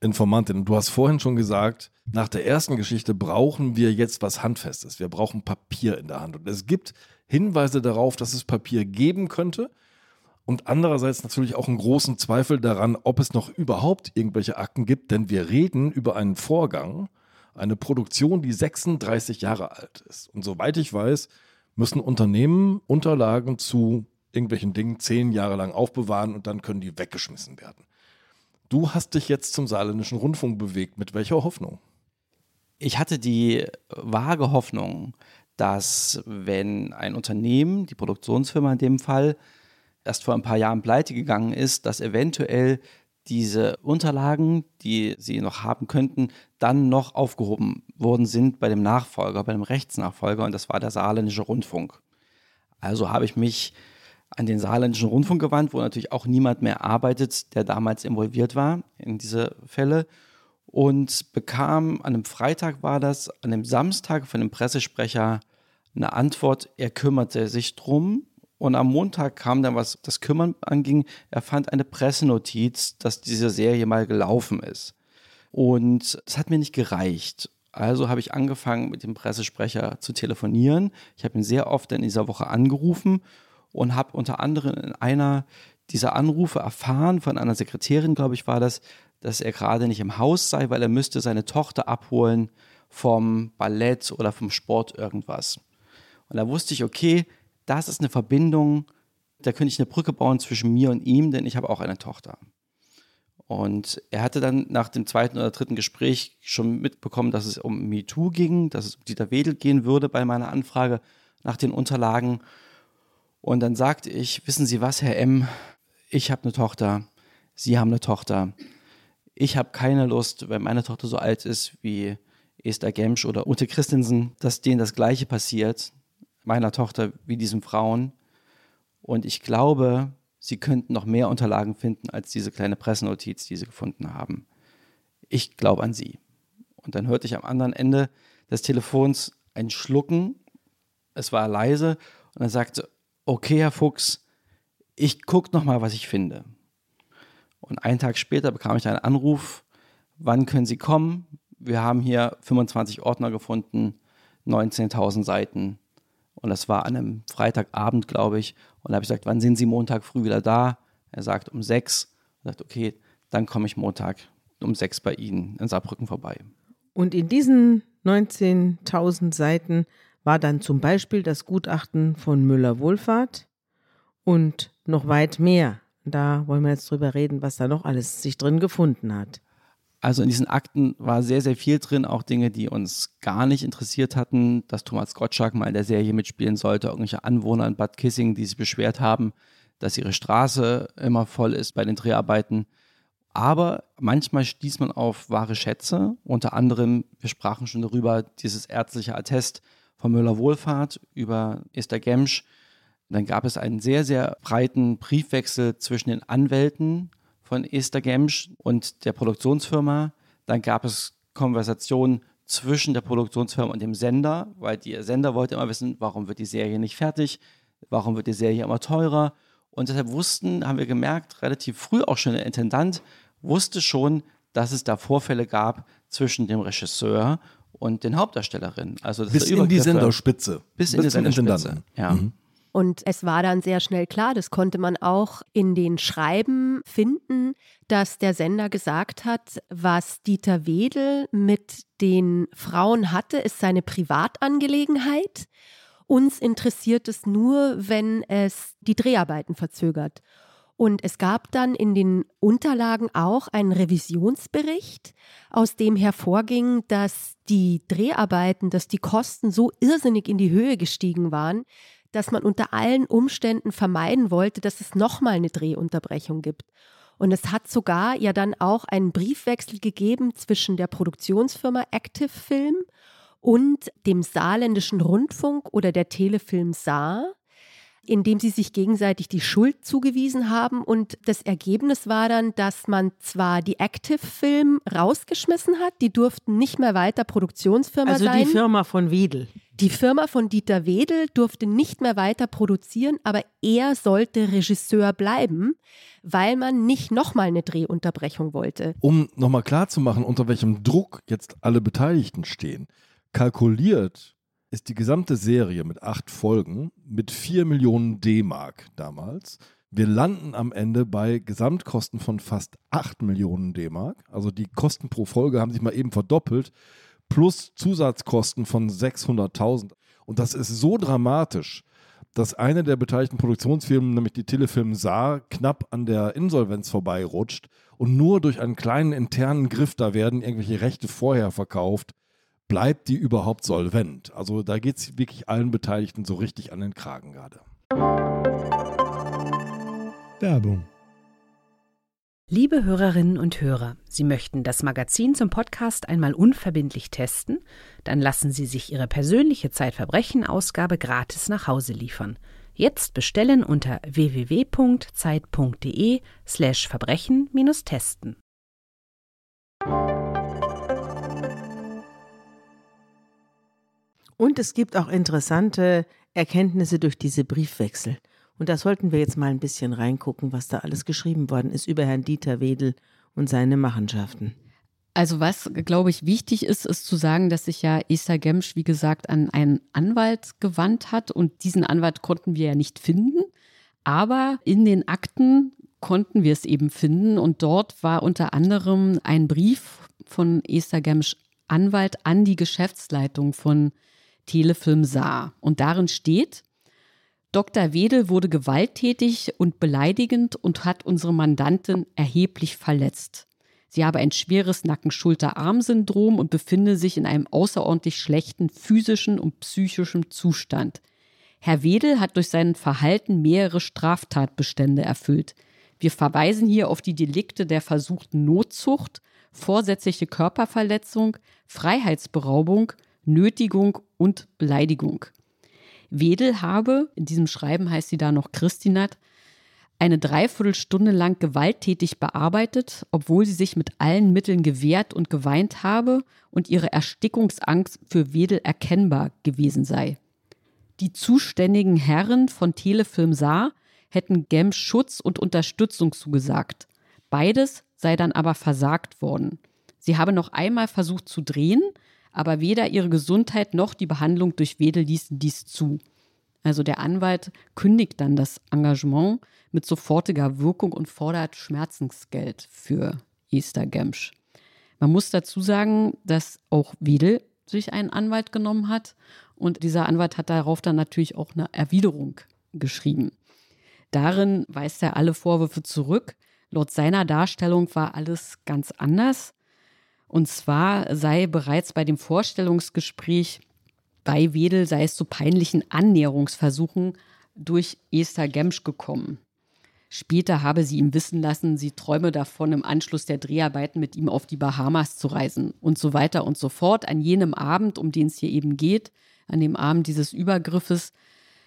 Informantin. Du hast vorhin schon gesagt, nach der ersten Geschichte brauchen wir jetzt was Handfestes. Wir brauchen Papier in der Hand. Und es gibt Hinweise darauf, dass es Papier geben könnte. und andererseits natürlich auch einen großen Zweifel daran, ob es noch überhaupt irgendwelche Akten gibt, denn wir reden über einen Vorgang, eine Produktion, die 36 Jahre alt ist. Und soweit ich weiß, müssen Unternehmen Unterlagen zu irgendwelchen Dingen zehn Jahre lang aufbewahren und dann können die weggeschmissen werden. Du hast dich jetzt zum saarländischen Rundfunk bewegt. Mit welcher Hoffnung? Ich hatte die vage Hoffnung, dass wenn ein Unternehmen, die Produktionsfirma in dem Fall, erst vor ein paar Jahren pleite gegangen ist, dass eventuell diese Unterlagen, die sie noch haben könnten, dann noch aufgehoben worden sind bei dem Nachfolger, bei dem Rechtsnachfolger und das war der saarländische Rundfunk. Also habe ich mich an den saarländischen Rundfunk gewandt, wo natürlich auch niemand mehr arbeitet, der damals involviert war in diese Fälle und bekam an einem Freitag war das, an einem Samstag von dem Pressesprecher eine Antwort, er kümmerte sich drum und am Montag kam dann, was das Kümmern anging, er fand eine Pressenotiz, dass diese Serie mal gelaufen ist. Und es hat mir nicht gereicht. Also habe ich angefangen, mit dem Pressesprecher zu telefonieren. Ich habe ihn sehr oft in dieser Woche angerufen und habe unter anderem in einer dieser Anrufe erfahren von einer Sekretärin, glaube ich, war das, dass er gerade nicht im Haus sei, weil er müsste seine Tochter abholen vom Ballett oder vom Sport irgendwas. Und da wusste ich, okay, das ist eine Verbindung, da könnte ich eine Brücke bauen zwischen mir und ihm, denn ich habe auch eine Tochter. Und er hatte dann nach dem zweiten oder dritten Gespräch schon mitbekommen, dass es um MeToo ging, dass es um Dieter Wedel gehen würde bei meiner Anfrage nach den Unterlagen. Und dann sagte ich, wissen Sie was, Herr M., ich habe eine Tochter, Sie haben eine Tochter. Ich habe keine Lust, wenn meine Tochter so alt ist wie Esther Gemsch oder Ute Christensen, dass denen das Gleiche passiert, meiner Tochter wie diesen Frauen. Und ich glaube, sie könnten noch mehr Unterlagen finden als diese kleine Pressenotiz, die sie gefunden haben. Ich glaube an sie. Und dann hörte ich am anderen Ende des Telefons ein Schlucken. Es war leise und er sagte, okay, Herr Fuchs, ich gucke noch mal, was ich finde. Und einen Tag später bekam ich einen Anruf, wann können Sie kommen? Wir haben hier 25 Ordner gefunden, 19.000 Seiten. Und das war an einem Freitagabend, glaube ich. Und da habe ich gesagt, wann sind Sie Montag früh wieder da? Er sagt um sechs. Er sagt, okay, dann komme ich Montag um sechs bei Ihnen in Saarbrücken vorbei. Und in diesen 19.000 Seiten war dann zum Beispiel das Gutachten von Müller-Wohlfahrt und noch weit mehr. Da wollen wir jetzt drüber reden, was da noch alles sich drin gefunden hat. Also in diesen Akten war sehr, sehr viel drin, auch Dinge, die uns gar nicht interessiert hatten, dass Thomas Gottschalk mal in der Serie mitspielen sollte, irgendwelche Anwohner in Bad Kissing, die sich beschwert haben, dass ihre Straße immer voll ist bei den Dreharbeiten. Aber manchmal stieß man auf wahre Schätze, unter anderem, wir sprachen schon darüber, dieses ärztliche Attest von Müller-Wohlfahrt über Esther Gemsch. Dann gab es einen sehr, sehr breiten Briefwechsel zwischen den Anwälten von Esther Gemsch und der Produktionsfirma. Dann gab es Konversationen zwischen der Produktionsfirma und dem Sender, weil der Sender wollte immer wissen, warum wird die Serie nicht fertig, warum wird die Serie immer teurer. Und deshalb wussten, haben wir gemerkt, relativ früh auch schon der Intendant wusste schon, dass es da Vorfälle gab zwischen dem Regisseur und den Hauptdarstellerinnen. Also bis in die Senderspitze. Bis in bis die Senderspitze. Ja. Mhm. Und es war dann sehr schnell klar, das konnte man auch in den Schreiben finden, dass der Sender gesagt hat, was Dieter Wedel mit den Frauen hatte, ist seine Privatangelegenheit. Uns interessiert es nur, wenn es die Dreharbeiten verzögert. Und es gab dann in den Unterlagen auch einen Revisionsbericht, aus dem hervorging, dass die Dreharbeiten, dass die Kosten so irrsinnig in die Höhe gestiegen waren, dass man unter allen Umständen vermeiden wollte, dass es nochmal eine Drehunterbrechung gibt. Und es hat sogar ja dann auch einen Briefwechsel gegeben zwischen der Produktionsfirma Active Film und dem saarländischen Rundfunk oder der Telefilm Saar, in dem sie sich gegenseitig die Schuld zugewiesen haben. Und das Ergebnis war dann, dass man zwar die Active Film rausgeschmissen hat, die durften nicht mehr weiter Produktionsfirma also sein. Also die Firma von Wedel. Die Firma von Dieter Wedel durfte nicht mehr weiter produzieren, aber er sollte Regisseur bleiben, weil man nicht nochmal eine Drehunterbrechung wollte. Um nochmal klarzumachen, unter welchem Druck jetzt alle Beteiligten stehen. Kalkuliert ist die gesamte Serie mit acht Folgen mit vier Millionen D-Mark damals. Wir landen am Ende bei Gesamtkosten von fast 8 Millionen D-Mark. Also die Kosten pro Folge haben sich mal eben verdoppelt, plus Zusatzkosten von 600.000. Und das ist so dramatisch, dass eine der beteiligten Produktionsfirmen, nämlich die Telefilm Saar, knapp an der Insolvenz vorbeirutscht und nur durch einen kleinen internen Griff, da werden irgendwelche Rechte vorher verkauft, bleibt die überhaupt solvent. Also da geht es wirklich allen Beteiligten so richtig an den Kragen gerade. Werbung. Liebe Hörerinnen und Hörer, Sie möchten das Magazin zum Podcast einmal unverbindlich testen? Dann lassen Sie sich Ihre persönliche Zeitverbrechen-Ausgabe gratis nach Hause liefern. Jetzt bestellen unter www.zeit.de Und es gibt auch interessante Erkenntnisse durch diese Briefwechsel. Und da sollten wir jetzt mal ein bisschen reingucken, was da alles geschrieben worden ist über Herrn Dieter Wedel und seine Machenschaften. Also was, glaube ich, wichtig ist, ist zu sagen, dass sich ja Esther Gemsch, wie gesagt, an einen Anwalt gewandt hat und diesen Anwalt konnten wir ja nicht finden. Aber in den Akten konnten wir es eben finden und dort war unter anderem ein Brief von Esther Gemsch Anwalt an die Geschäftsleitung von Telefilm Saar. Und darin steht, Dr. Wedel wurde gewalttätig und beleidigend und hat unsere Mandantin erheblich verletzt. Sie habe ein schweres Nacken-Schulter-Arm-Syndrom und befinde sich in einem außerordentlich schlechten physischen und psychischen Zustand. Herr Wedel hat durch sein Verhalten mehrere Straftatbestände erfüllt. Wir verweisen hier auf die Delikte der versuchten Notzucht, vorsätzliche Körperverletzung, Freiheitsberaubung, Nötigung und Beleidigung. Wedel habe, in diesem Schreiben heißt sie da noch Christinat, eine Dreiviertelstunde lang gewalttätig bearbeitet, obwohl sie sich mit allen Mitteln gewehrt und geweint habe und ihre Erstickungsangst für Wedel erkennbar gewesen sei. Die zuständigen Herren von Telefilm Saar hätten Gem Schutz und Unterstützung zugesagt. Beides sei dann aber versagt worden. Sie habe noch einmal versucht zu drehen, aber weder ihre Gesundheit noch die Behandlung durch Wedel ließen dies zu. Also der Anwalt kündigt dann das Engagement mit sofortiger Wirkung und fordert Schmerzensgeld für Esther Gemsch. Man muss dazu sagen, dass auch Wedel sich einen Anwalt genommen hat und dieser Anwalt hat darauf dann natürlich auch eine Erwiderung geschrieben. Darin weist er alle Vorwürfe zurück. Laut seiner Darstellung war alles ganz anders. Und zwar sei bereits bei dem Vorstellungsgespräch bei Wedel sei es zu peinlichen Annäherungsversuchen durch Esther Gemsch gekommen. Später habe sie ihm wissen lassen, sie träume davon, im Anschluss der Dreharbeiten mit ihm auf die Bahamas zu reisen und so weiter und so fort. An jenem Abend, um den es hier eben geht, an dem Abend dieses Übergriffes,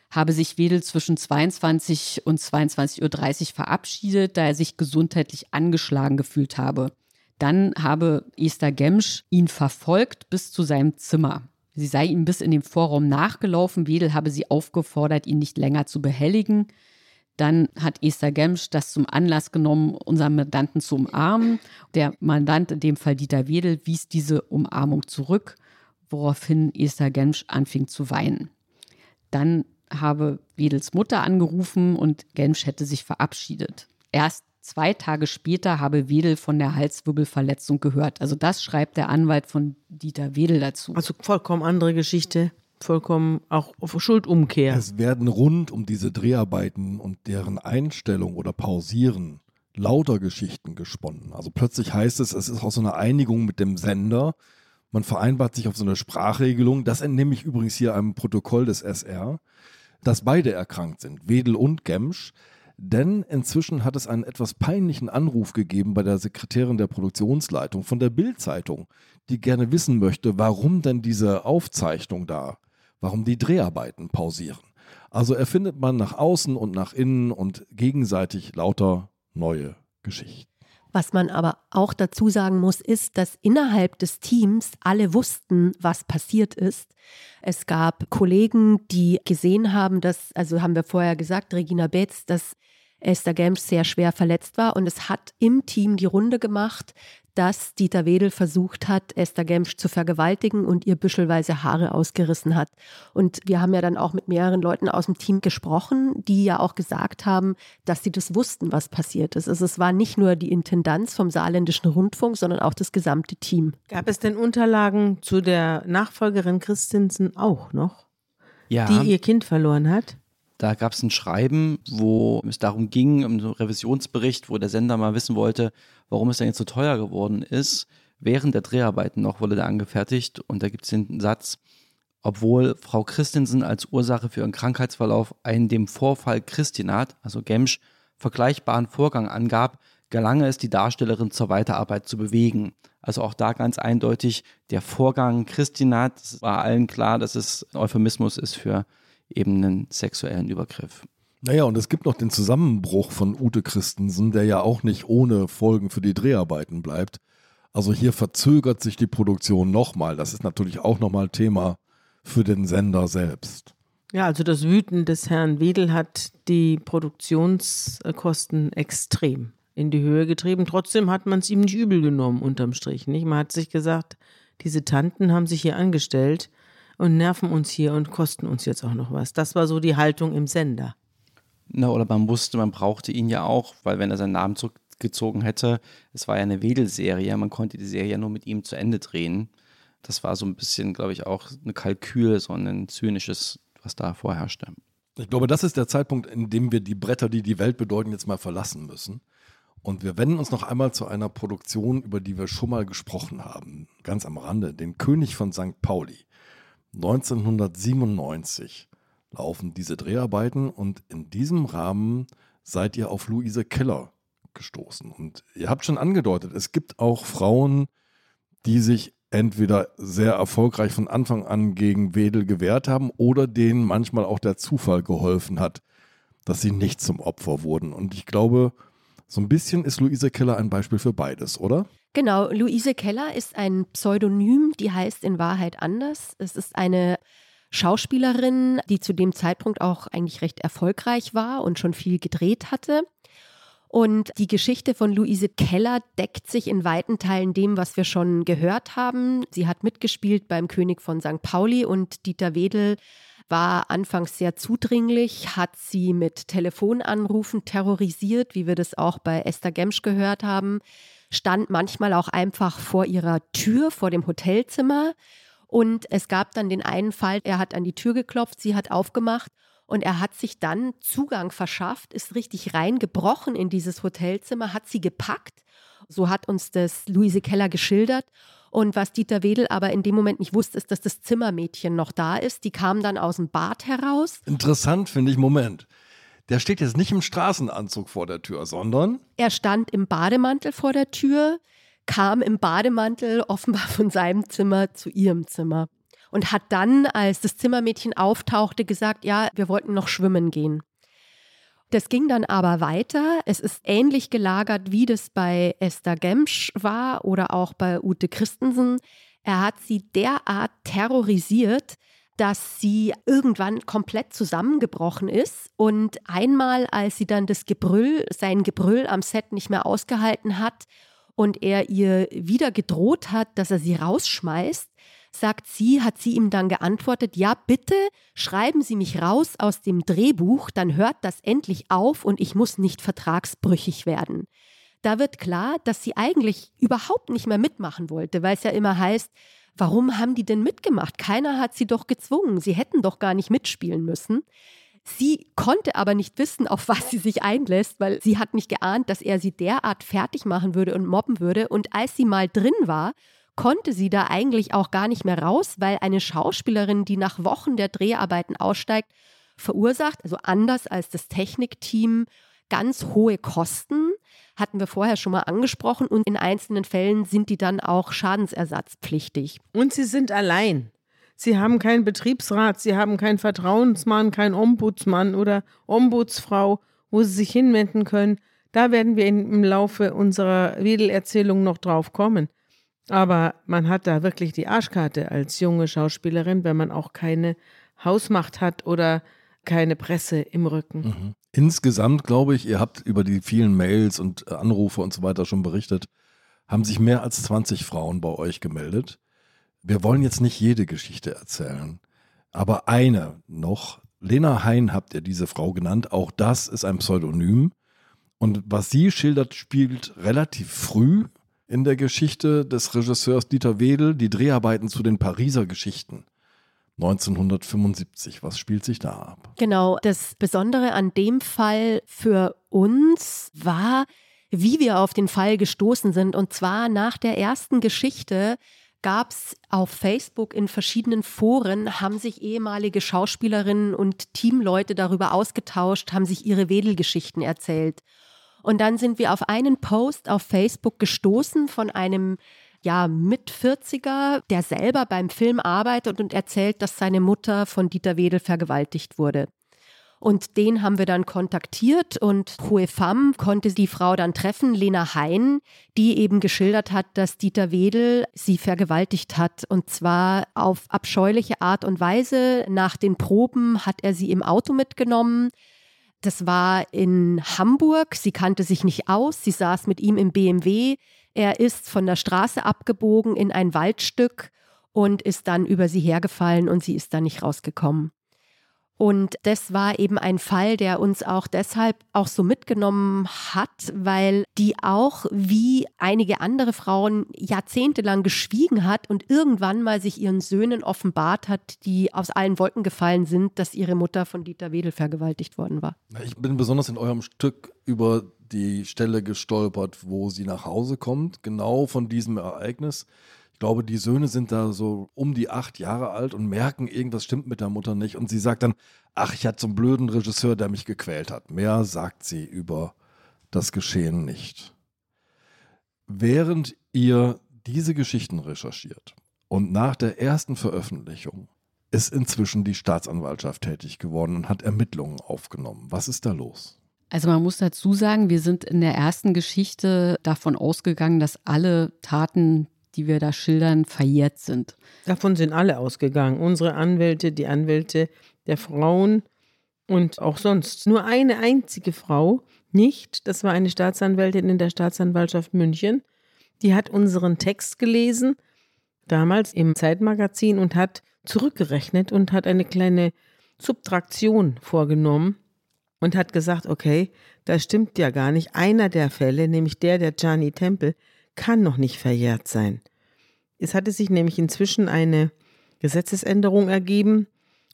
habe sich Wedel zwischen 22 und 22.30 Uhr verabschiedet, da er sich gesundheitlich angeschlagen gefühlt habe. Dann habe Esther Gemsch ihn verfolgt bis zu seinem Zimmer. Sie sei ihm bis in den Vorraum nachgelaufen. Wedel habe sie aufgefordert, ihn nicht länger zu behelligen. Dann hat Esther Gemsch das zum Anlass genommen, unseren Mandanten zu umarmen. Der Mandant, in dem Fall Dieter Wedel, wies diese Umarmung zurück, woraufhin Esther Gemsch anfing zu weinen. Dann habe Wedels Mutter angerufen und Gemsch hätte sich verabschiedet. Erst Zwei Tage später habe Wedel von der Halswirbelverletzung gehört. Also das schreibt der Anwalt von Dieter Wedel dazu. Also vollkommen andere Geschichte, vollkommen auch auf Schuldumkehr. Es werden rund um diese Dreharbeiten und deren Einstellung oder Pausieren lauter Geschichten gesponnen. Also plötzlich heißt es, es ist auch so eine Einigung mit dem Sender. Man vereinbart sich auf so eine Sprachregelung. Das entnehme ich übrigens hier einem Protokoll des SR, dass beide erkrankt sind, Wedel und Gemsch. Denn inzwischen hat es einen etwas peinlichen Anruf gegeben bei der Sekretärin der Produktionsleitung von der Bild-Zeitung, die gerne wissen möchte, warum denn diese Aufzeichnung da, warum die Dreharbeiten pausieren. Also erfindet man nach außen und nach innen und gegenseitig lauter neue Geschichten. Was man aber auch dazu sagen muss, ist, dass innerhalb des Teams alle wussten, was passiert ist. Es gab Kollegen, die gesehen haben, dass, also haben wir vorher gesagt, Regina Betz, dass Esther Gemsch sehr schwer verletzt war. Und es hat im Team die Runde gemacht, dass Dieter Wedel versucht hat, Esther Gemsch zu vergewaltigen und ihr büschelweise Haare ausgerissen hat. Und wir haben ja dann auch mit mehreren Leuten aus dem Team gesprochen, die ja auch gesagt haben, dass sie das wussten, was passiert ist. Also es war nicht nur die Intendanz vom saarländischen Rundfunk, sondern auch das gesamte Team. Gab es denn Unterlagen zu der Nachfolgerin Christensen auch noch, Ja. die ihr Kind verloren hat? Da gab es ein Schreiben, wo es darum ging, um so einen Revisionsbericht, wo der Sender mal wissen wollte, warum es denn jetzt so teuer geworden ist. Während der Dreharbeiten noch wurde der angefertigt und da gibt es den Satz, obwohl Frau Christensen als Ursache für ihren Krankheitsverlauf einen dem Vorfall Christinat, also Gemsch, vergleichbaren Vorgang angab, gelange es die Darstellerin zur Weiterarbeit zu bewegen. Also auch da ganz eindeutig der Vorgang Christinat, war allen klar, dass es ein Euphemismus ist für eben einen sexuellen Übergriff. Naja, und es gibt noch den Zusammenbruch von Ute Christensen, der ja auch nicht ohne Folgen für die Dreharbeiten bleibt. Also hier verzögert sich die Produktion nochmal. Das ist natürlich auch nochmal Thema für den Sender selbst. Ja, also das Wüten des Herrn Wedel hat die Produktionskosten extrem in die Höhe getrieben. Trotzdem hat man es ihm nicht übel genommen, unterm Strich. Nicht? Man hat sich gesagt, diese Tanten haben sich hier angestellt und nerven uns hier und kosten uns jetzt auch noch was. Das war so die Haltung im Sender. Na, oder man wusste, man brauchte ihn ja auch, weil wenn er seinen Namen zurückgezogen hätte, es war ja eine Wedel-Serie, man konnte die Serie ja nur mit ihm zu Ende drehen. Das war so ein bisschen, glaube ich, auch eine Kalkül, so ein zynisches, was da vorherrschte. Ich glaube, das ist der Zeitpunkt, in dem wir die Bretter, die die Welt bedeuten, jetzt mal verlassen müssen. Und wir wenden uns noch einmal zu einer Produktion, über die wir schon mal gesprochen haben, ganz am Rande, den König von St. Pauli. 1997 laufen diese Dreharbeiten und in diesem Rahmen seid ihr auf Luise Keller gestoßen. Und ihr habt schon angedeutet, es gibt auch Frauen, die sich entweder sehr erfolgreich von Anfang an gegen Wedel gewehrt haben oder denen manchmal auch der Zufall geholfen hat, dass sie nicht zum Opfer wurden. Und ich glaube, so ein bisschen ist Luise Keller ein Beispiel für beides, oder? Genau, Luise Keller ist ein Pseudonym, die heißt in Wahrheit anders. Es ist eine Schauspielerin, die zu dem Zeitpunkt auch eigentlich recht erfolgreich war und schon viel gedreht hatte. Und die Geschichte von Luise Keller deckt sich in weiten Teilen dem, was wir schon gehört haben. Sie hat mitgespielt beim König von St. Pauli und Dieter Wedel war anfangs sehr zudringlich, hat sie mit Telefonanrufen terrorisiert, wie wir das auch bei Esther Gemsch gehört haben, stand manchmal auch einfach vor ihrer Tür, vor dem Hotelzimmer. Und es gab dann den einen Fall, er hat an die Tür geklopft, sie hat aufgemacht und er hat sich dann Zugang verschafft, ist richtig reingebrochen in dieses Hotelzimmer, hat sie gepackt. So hat uns das Luise Keller geschildert. Und was Dieter Wedel aber in dem Moment nicht wusste, ist, dass das Zimmermädchen noch da ist. Die kam dann aus dem Bad heraus. Interessant finde ich, Moment. Der steht jetzt nicht im Straßenanzug vor der Tür, sondern Er stand im Bademantel vor der Tür, kam im Bademantel offenbar von seinem Zimmer zu ihrem Zimmer und hat dann, als das Zimmermädchen auftauchte, gesagt, ja, wir wollten noch schwimmen gehen. Das ging dann aber weiter. Es ist ähnlich gelagert, wie das bei Esther Gemsch war oder auch bei Ute Christensen. Er hat sie derart terrorisiert, dass sie irgendwann komplett zusammengebrochen ist. Und einmal, als sie dann das Gebrüll, sein Gebrüll am Set nicht mehr ausgehalten hat und er ihr wieder gedroht hat, dass er sie rausschmeißt, sagt sie, hat sie ihm dann geantwortet, ja bitte schreiben Sie mich raus aus dem Drehbuch, dann hört das endlich auf und ich muss nicht vertragsbrüchig werden. Da wird klar, dass sie eigentlich überhaupt nicht mehr mitmachen wollte, weil es ja immer heißt, warum haben die denn mitgemacht? Keiner hat sie doch gezwungen, sie hätten doch gar nicht mitspielen müssen. Sie konnte aber nicht wissen, auf was sie sich einlässt, weil sie hat nicht geahnt, dass er sie derart fertig machen würde und mobben würde. Und als sie mal drin war, konnte sie da eigentlich auch gar nicht mehr raus, weil eine Schauspielerin, die nach Wochen der Dreharbeiten aussteigt, verursacht, also anders als das Technikteam, ganz hohe Kosten. Hatten wir vorher schon mal angesprochen und in einzelnen Fällen sind die dann auch schadensersatzpflichtig. Und sie sind allein. Sie haben keinen Betriebsrat, sie haben keinen Vertrauensmann, keinen Ombudsmann oder Ombudsfrau, wo sie sich hinwenden können. Da werden wir im Laufe unserer Wedel-Erzählung noch drauf kommen. Aber man hat da wirklich die Arschkarte als junge Schauspielerin, wenn man auch keine Hausmacht hat oder keine Presse im Rücken. Insgesamt glaube ich, ihr habt über die vielen Mails und äh, Anrufe und so weiter schon berichtet, haben sich mehr als 20 Frauen bei euch gemeldet. Wir wollen jetzt nicht jede Geschichte erzählen, aber eine noch. Lena Hein habt ihr diese Frau genannt. Auch das ist ein Pseudonym. Und was sie schildert, spielt relativ früh in der Geschichte des Regisseurs Dieter Wedel die Dreharbeiten zu den Pariser Geschichten. 1975. Was spielt sich da ab? Genau, das Besondere an dem Fall für uns war, wie wir auf den Fall gestoßen sind. Und zwar nach der ersten Geschichte gab es auf Facebook in verschiedenen Foren, haben sich ehemalige Schauspielerinnen und Teamleute darüber ausgetauscht, haben sich ihre Wedelgeschichten erzählt. Und dann sind wir auf einen Post auf Facebook gestoßen von einem ja, mit 40er, der selber beim Film arbeitet und erzählt, dass seine Mutter von Dieter Wedel vergewaltigt wurde. Und den haben wir dann kontaktiert und Hue Pham konnte die Frau dann treffen, Lena Hein, die eben geschildert hat, dass Dieter Wedel sie vergewaltigt hat. Und zwar auf abscheuliche Art und Weise. Nach den Proben hat er sie im Auto mitgenommen. Das war in Hamburg. Sie kannte sich nicht aus. Sie saß mit ihm im BMW. Er ist von der Straße abgebogen in ein Waldstück und ist dann über sie hergefallen und sie ist da nicht rausgekommen. Und das war eben ein Fall, der uns auch deshalb auch so mitgenommen hat, weil die auch wie einige andere Frauen jahrzehntelang geschwiegen hat und irgendwann mal sich ihren Söhnen offenbart hat, die aus allen Wolken gefallen sind, dass ihre Mutter von Dieter Wedel vergewaltigt worden war. Ich bin besonders in eurem Stück über die Stelle gestolpert, wo sie nach Hause kommt, genau von diesem Ereignis. Ich glaube, die Söhne sind da so um die acht Jahre alt und merken, irgendwas stimmt mit der Mutter nicht. Und sie sagt dann, ach, ich hatte so einen blöden Regisseur, der mich gequält hat. Mehr sagt sie über das Geschehen nicht. Während ihr diese Geschichten recherchiert und nach der ersten Veröffentlichung ist inzwischen die Staatsanwaltschaft tätig geworden und hat Ermittlungen aufgenommen. Was ist da los? Also man muss dazu sagen, wir sind in der ersten Geschichte davon ausgegangen, dass alle Taten, die wir da schildern, verjährt sind. Davon sind alle ausgegangen. Unsere Anwälte, die Anwälte der Frauen und auch sonst. Nur eine einzige Frau nicht. Das war eine Staatsanwältin in der Staatsanwaltschaft München. Die hat unseren Text gelesen, damals im Zeitmagazin, und hat zurückgerechnet und hat eine kleine Subtraktion vorgenommen und hat gesagt, okay, das stimmt ja gar nicht. Einer der Fälle, nämlich der der Gianni Temple, kann noch nicht verjährt sein. Es hatte sich nämlich inzwischen eine Gesetzesänderung ergeben,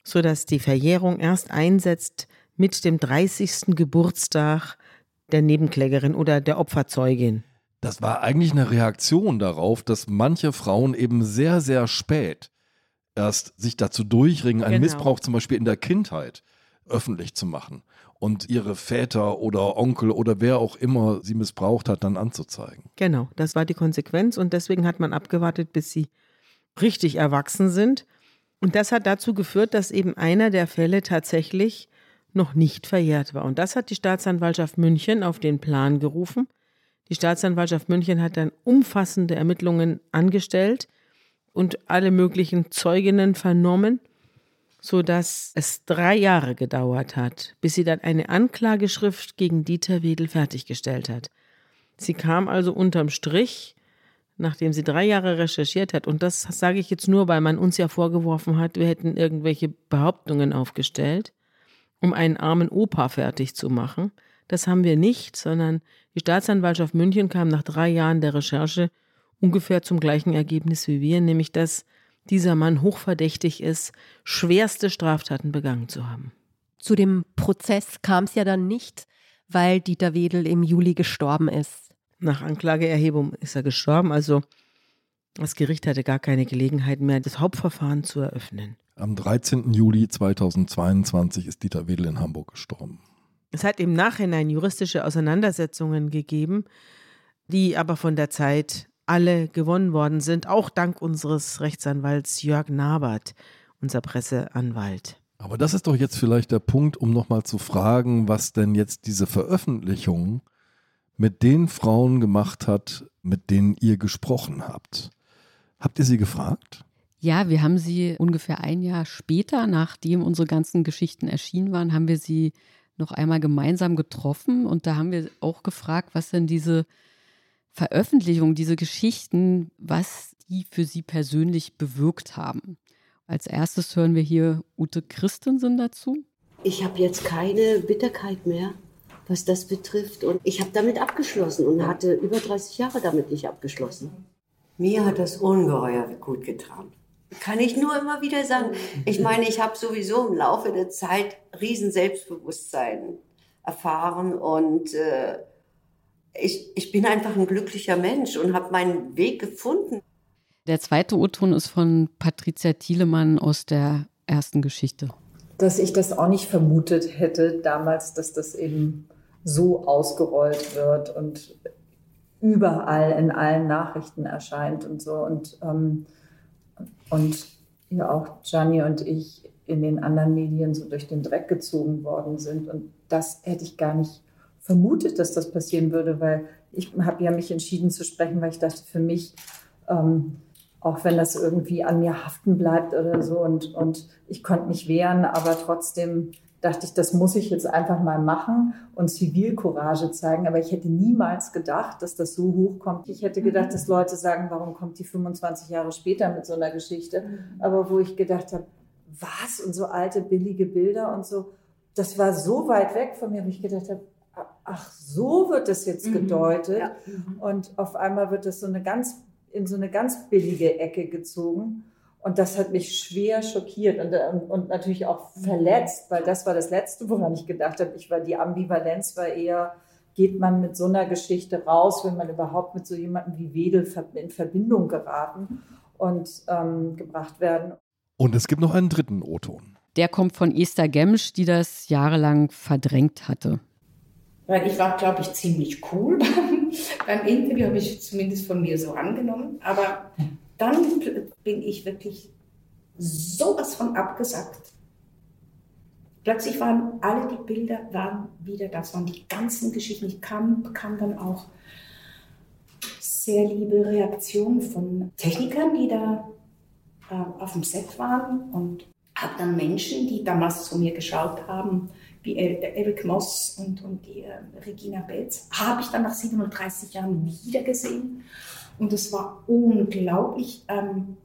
sodass die Verjährung erst einsetzt mit dem 30. Geburtstag der Nebenklägerin oder der Opferzeugin. Das war eigentlich eine Reaktion darauf, dass manche Frauen eben sehr, sehr spät erst sich dazu durchringen, einen genau. Missbrauch zum Beispiel in der Kindheit öffentlich zu machen und ihre Väter oder Onkel oder wer auch immer sie missbraucht hat, dann anzuzeigen. Genau, das war die Konsequenz und deswegen hat man abgewartet, bis sie richtig erwachsen sind. Und das hat dazu geführt, dass eben einer der Fälle tatsächlich noch nicht verjährt war. Und das hat die Staatsanwaltschaft München auf den Plan gerufen. Die Staatsanwaltschaft München hat dann umfassende Ermittlungen angestellt und alle möglichen Zeuginnen vernommen sodass es drei Jahre gedauert hat, bis sie dann eine Anklageschrift gegen Dieter Wedel fertiggestellt hat. Sie kam also unterm Strich, nachdem sie drei Jahre recherchiert hat, und das sage ich jetzt nur, weil man uns ja vorgeworfen hat, wir hätten irgendwelche Behauptungen aufgestellt, um einen armen Opa fertig zu machen. Das haben wir nicht, sondern die Staatsanwaltschaft München kam nach drei Jahren der Recherche ungefähr zum gleichen Ergebnis wie wir, nämlich dass dieser Mann hochverdächtig ist, schwerste Straftaten begangen zu haben. Zu dem Prozess kam es ja dann nicht, weil Dieter Wedel im Juli gestorben ist. Nach Anklageerhebung ist er gestorben, also das Gericht hatte gar keine Gelegenheit mehr, das Hauptverfahren zu eröffnen. Am 13. Juli 2022 ist Dieter Wedel in Hamburg gestorben. Es hat im Nachhinein juristische Auseinandersetzungen gegeben, die aber von der Zeit alle gewonnen worden sind, auch dank unseres Rechtsanwalts Jörg Nabert, unser Presseanwalt. Aber das ist doch jetzt vielleicht der Punkt, um nochmal zu fragen, was denn jetzt diese Veröffentlichung mit den Frauen gemacht hat, mit denen ihr gesprochen habt. Habt ihr sie gefragt? Ja, wir haben sie ungefähr ein Jahr später, nachdem unsere ganzen Geschichten erschienen waren, haben wir sie noch einmal gemeinsam getroffen und da haben wir auch gefragt, was denn diese Veröffentlichung, diese Geschichten, was die für sie persönlich bewirkt haben. Als erstes hören wir hier Ute Christensen dazu. Ich habe jetzt keine Bitterkeit mehr, was das betrifft. Und ich habe damit abgeschlossen und hatte über 30 Jahre damit nicht abgeschlossen. Mir hat das ungeheuer gut getan. Kann ich nur immer wieder sagen. Ich meine, ich habe sowieso im Laufe der Zeit riesen Selbstbewusstsein erfahren und äh, ich, ich bin einfach ein glücklicher Mensch und habe meinen Weg gefunden. Der zweite O-Ton ist von Patricia Thielemann aus der ersten Geschichte. Dass ich das auch nicht vermutet hätte damals, dass das eben so ausgerollt wird und überall in allen Nachrichten erscheint und so. Und, ähm, und ja auch Gianni und ich in den anderen Medien so durch den Dreck gezogen worden sind. Und das hätte ich gar nicht vermutet, dass das passieren würde, weil ich habe ja mich entschieden zu sprechen, weil ich dachte, für mich, ähm, auch wenn das irgendwie an mir haften bleibt oder so und, und ich konnte mich wehren, aber trotzdem dachte ich, das muss ich jetzt einfach mal machen und Zivilcourage zeigen. Aber ich hätte niemals gedacht, dass das so hochkommt. Ich hätte gedacht, dass Leute sagen, warum kommt die 25 Jahre später mit so einer Geschichte? Aber wo ich gedacht habe, was? Und so alte, billige Bilder und so. Das war so weit weg von mir, wo ich gedacht habe, ach, so wird das jetzt mhm. gedeutet. Ja. Mhm. Und auf einmal wird das so eine ganz, in so eine ganz billige Ecke gezogen. Und das hat mich schwer schockiert und, ähm, und natürlich auch verletzt, weil das war das Letzte, woran ich gedacht habe. Ich war, die Ambivalenz war eher, geht man mit so einer Geschichte raus, wenn man überhaupt mit so jemandem wie Wedel in Verbindung geraten und ähm, gebracht werden. Und es gibt noch einen dritten O-Ton. Der kommt von Esther Gemsch, die das jahrelang verdrängt hatte. Weil ich war, glaube ich, ziemlich cool beim, beim Interview, habe ich zumindest von mir so angenommen. Aber dann bin ich wirklich sowas von abgesackt. Plötzlich waren alle die Bilder waren wieder das waren die ganzen Geschichten. Ich kam, bekam dann auch sehr liebe Reaktionen von Technikern, die da äh, auf dem Set waren und habe dann Menschen, die damals zu mir geschaut haben, wie Eric Moss und, und die äh, Regina Betz, habe ich dann nach 37 Jahren wieder gesehen. Und es war unglaublich ähm,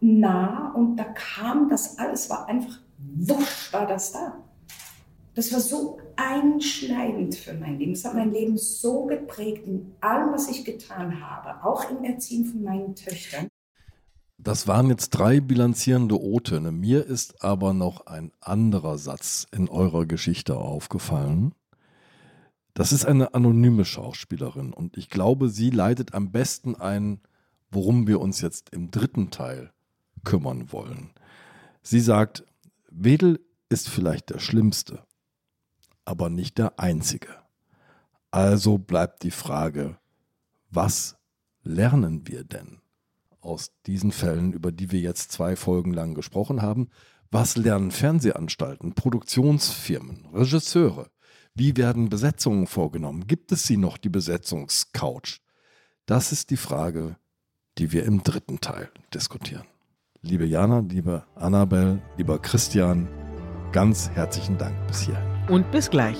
nah und da kam das alles, war einfach wusch, war das da. Das war so einschneidend für mein Leben. Es hat mein Leben so geprägt in allem, was ich getan habe, auch im Erziehen von meinen Töchtern. Das waren jetzt drei bilanzierende O-Töne. Mir ist aber noch ein anderer Satz in eurer Geschichte aufgefallen. Das ist eine anonyme Schauspielerin und ich glaube, sie leitet am besten ein, worum wir uns jetzt im dritten Teil kümmern wollen. Sie sagt, Wedel ist vielleicht der Schlimmste, aber nicht der Einzige. Also bleibt die Frage, was lernen wir denn aus diesen Fällen, über die wir jetzt zwei Folgen lang gesprochen haben? Was lernen Fernsehanstalten, Produktionsfirmen, Regisseure? Wie werden Besetzungen vorgenommen? Gibt es sie noch, die Besetzungscouch? Das ist die Frage, die wir im dritten Teil diskutieren. Liebe Jana, liebe Annabel, lieber Christian, ganz herzlichen Dank bis hierhin. Und bis gleich.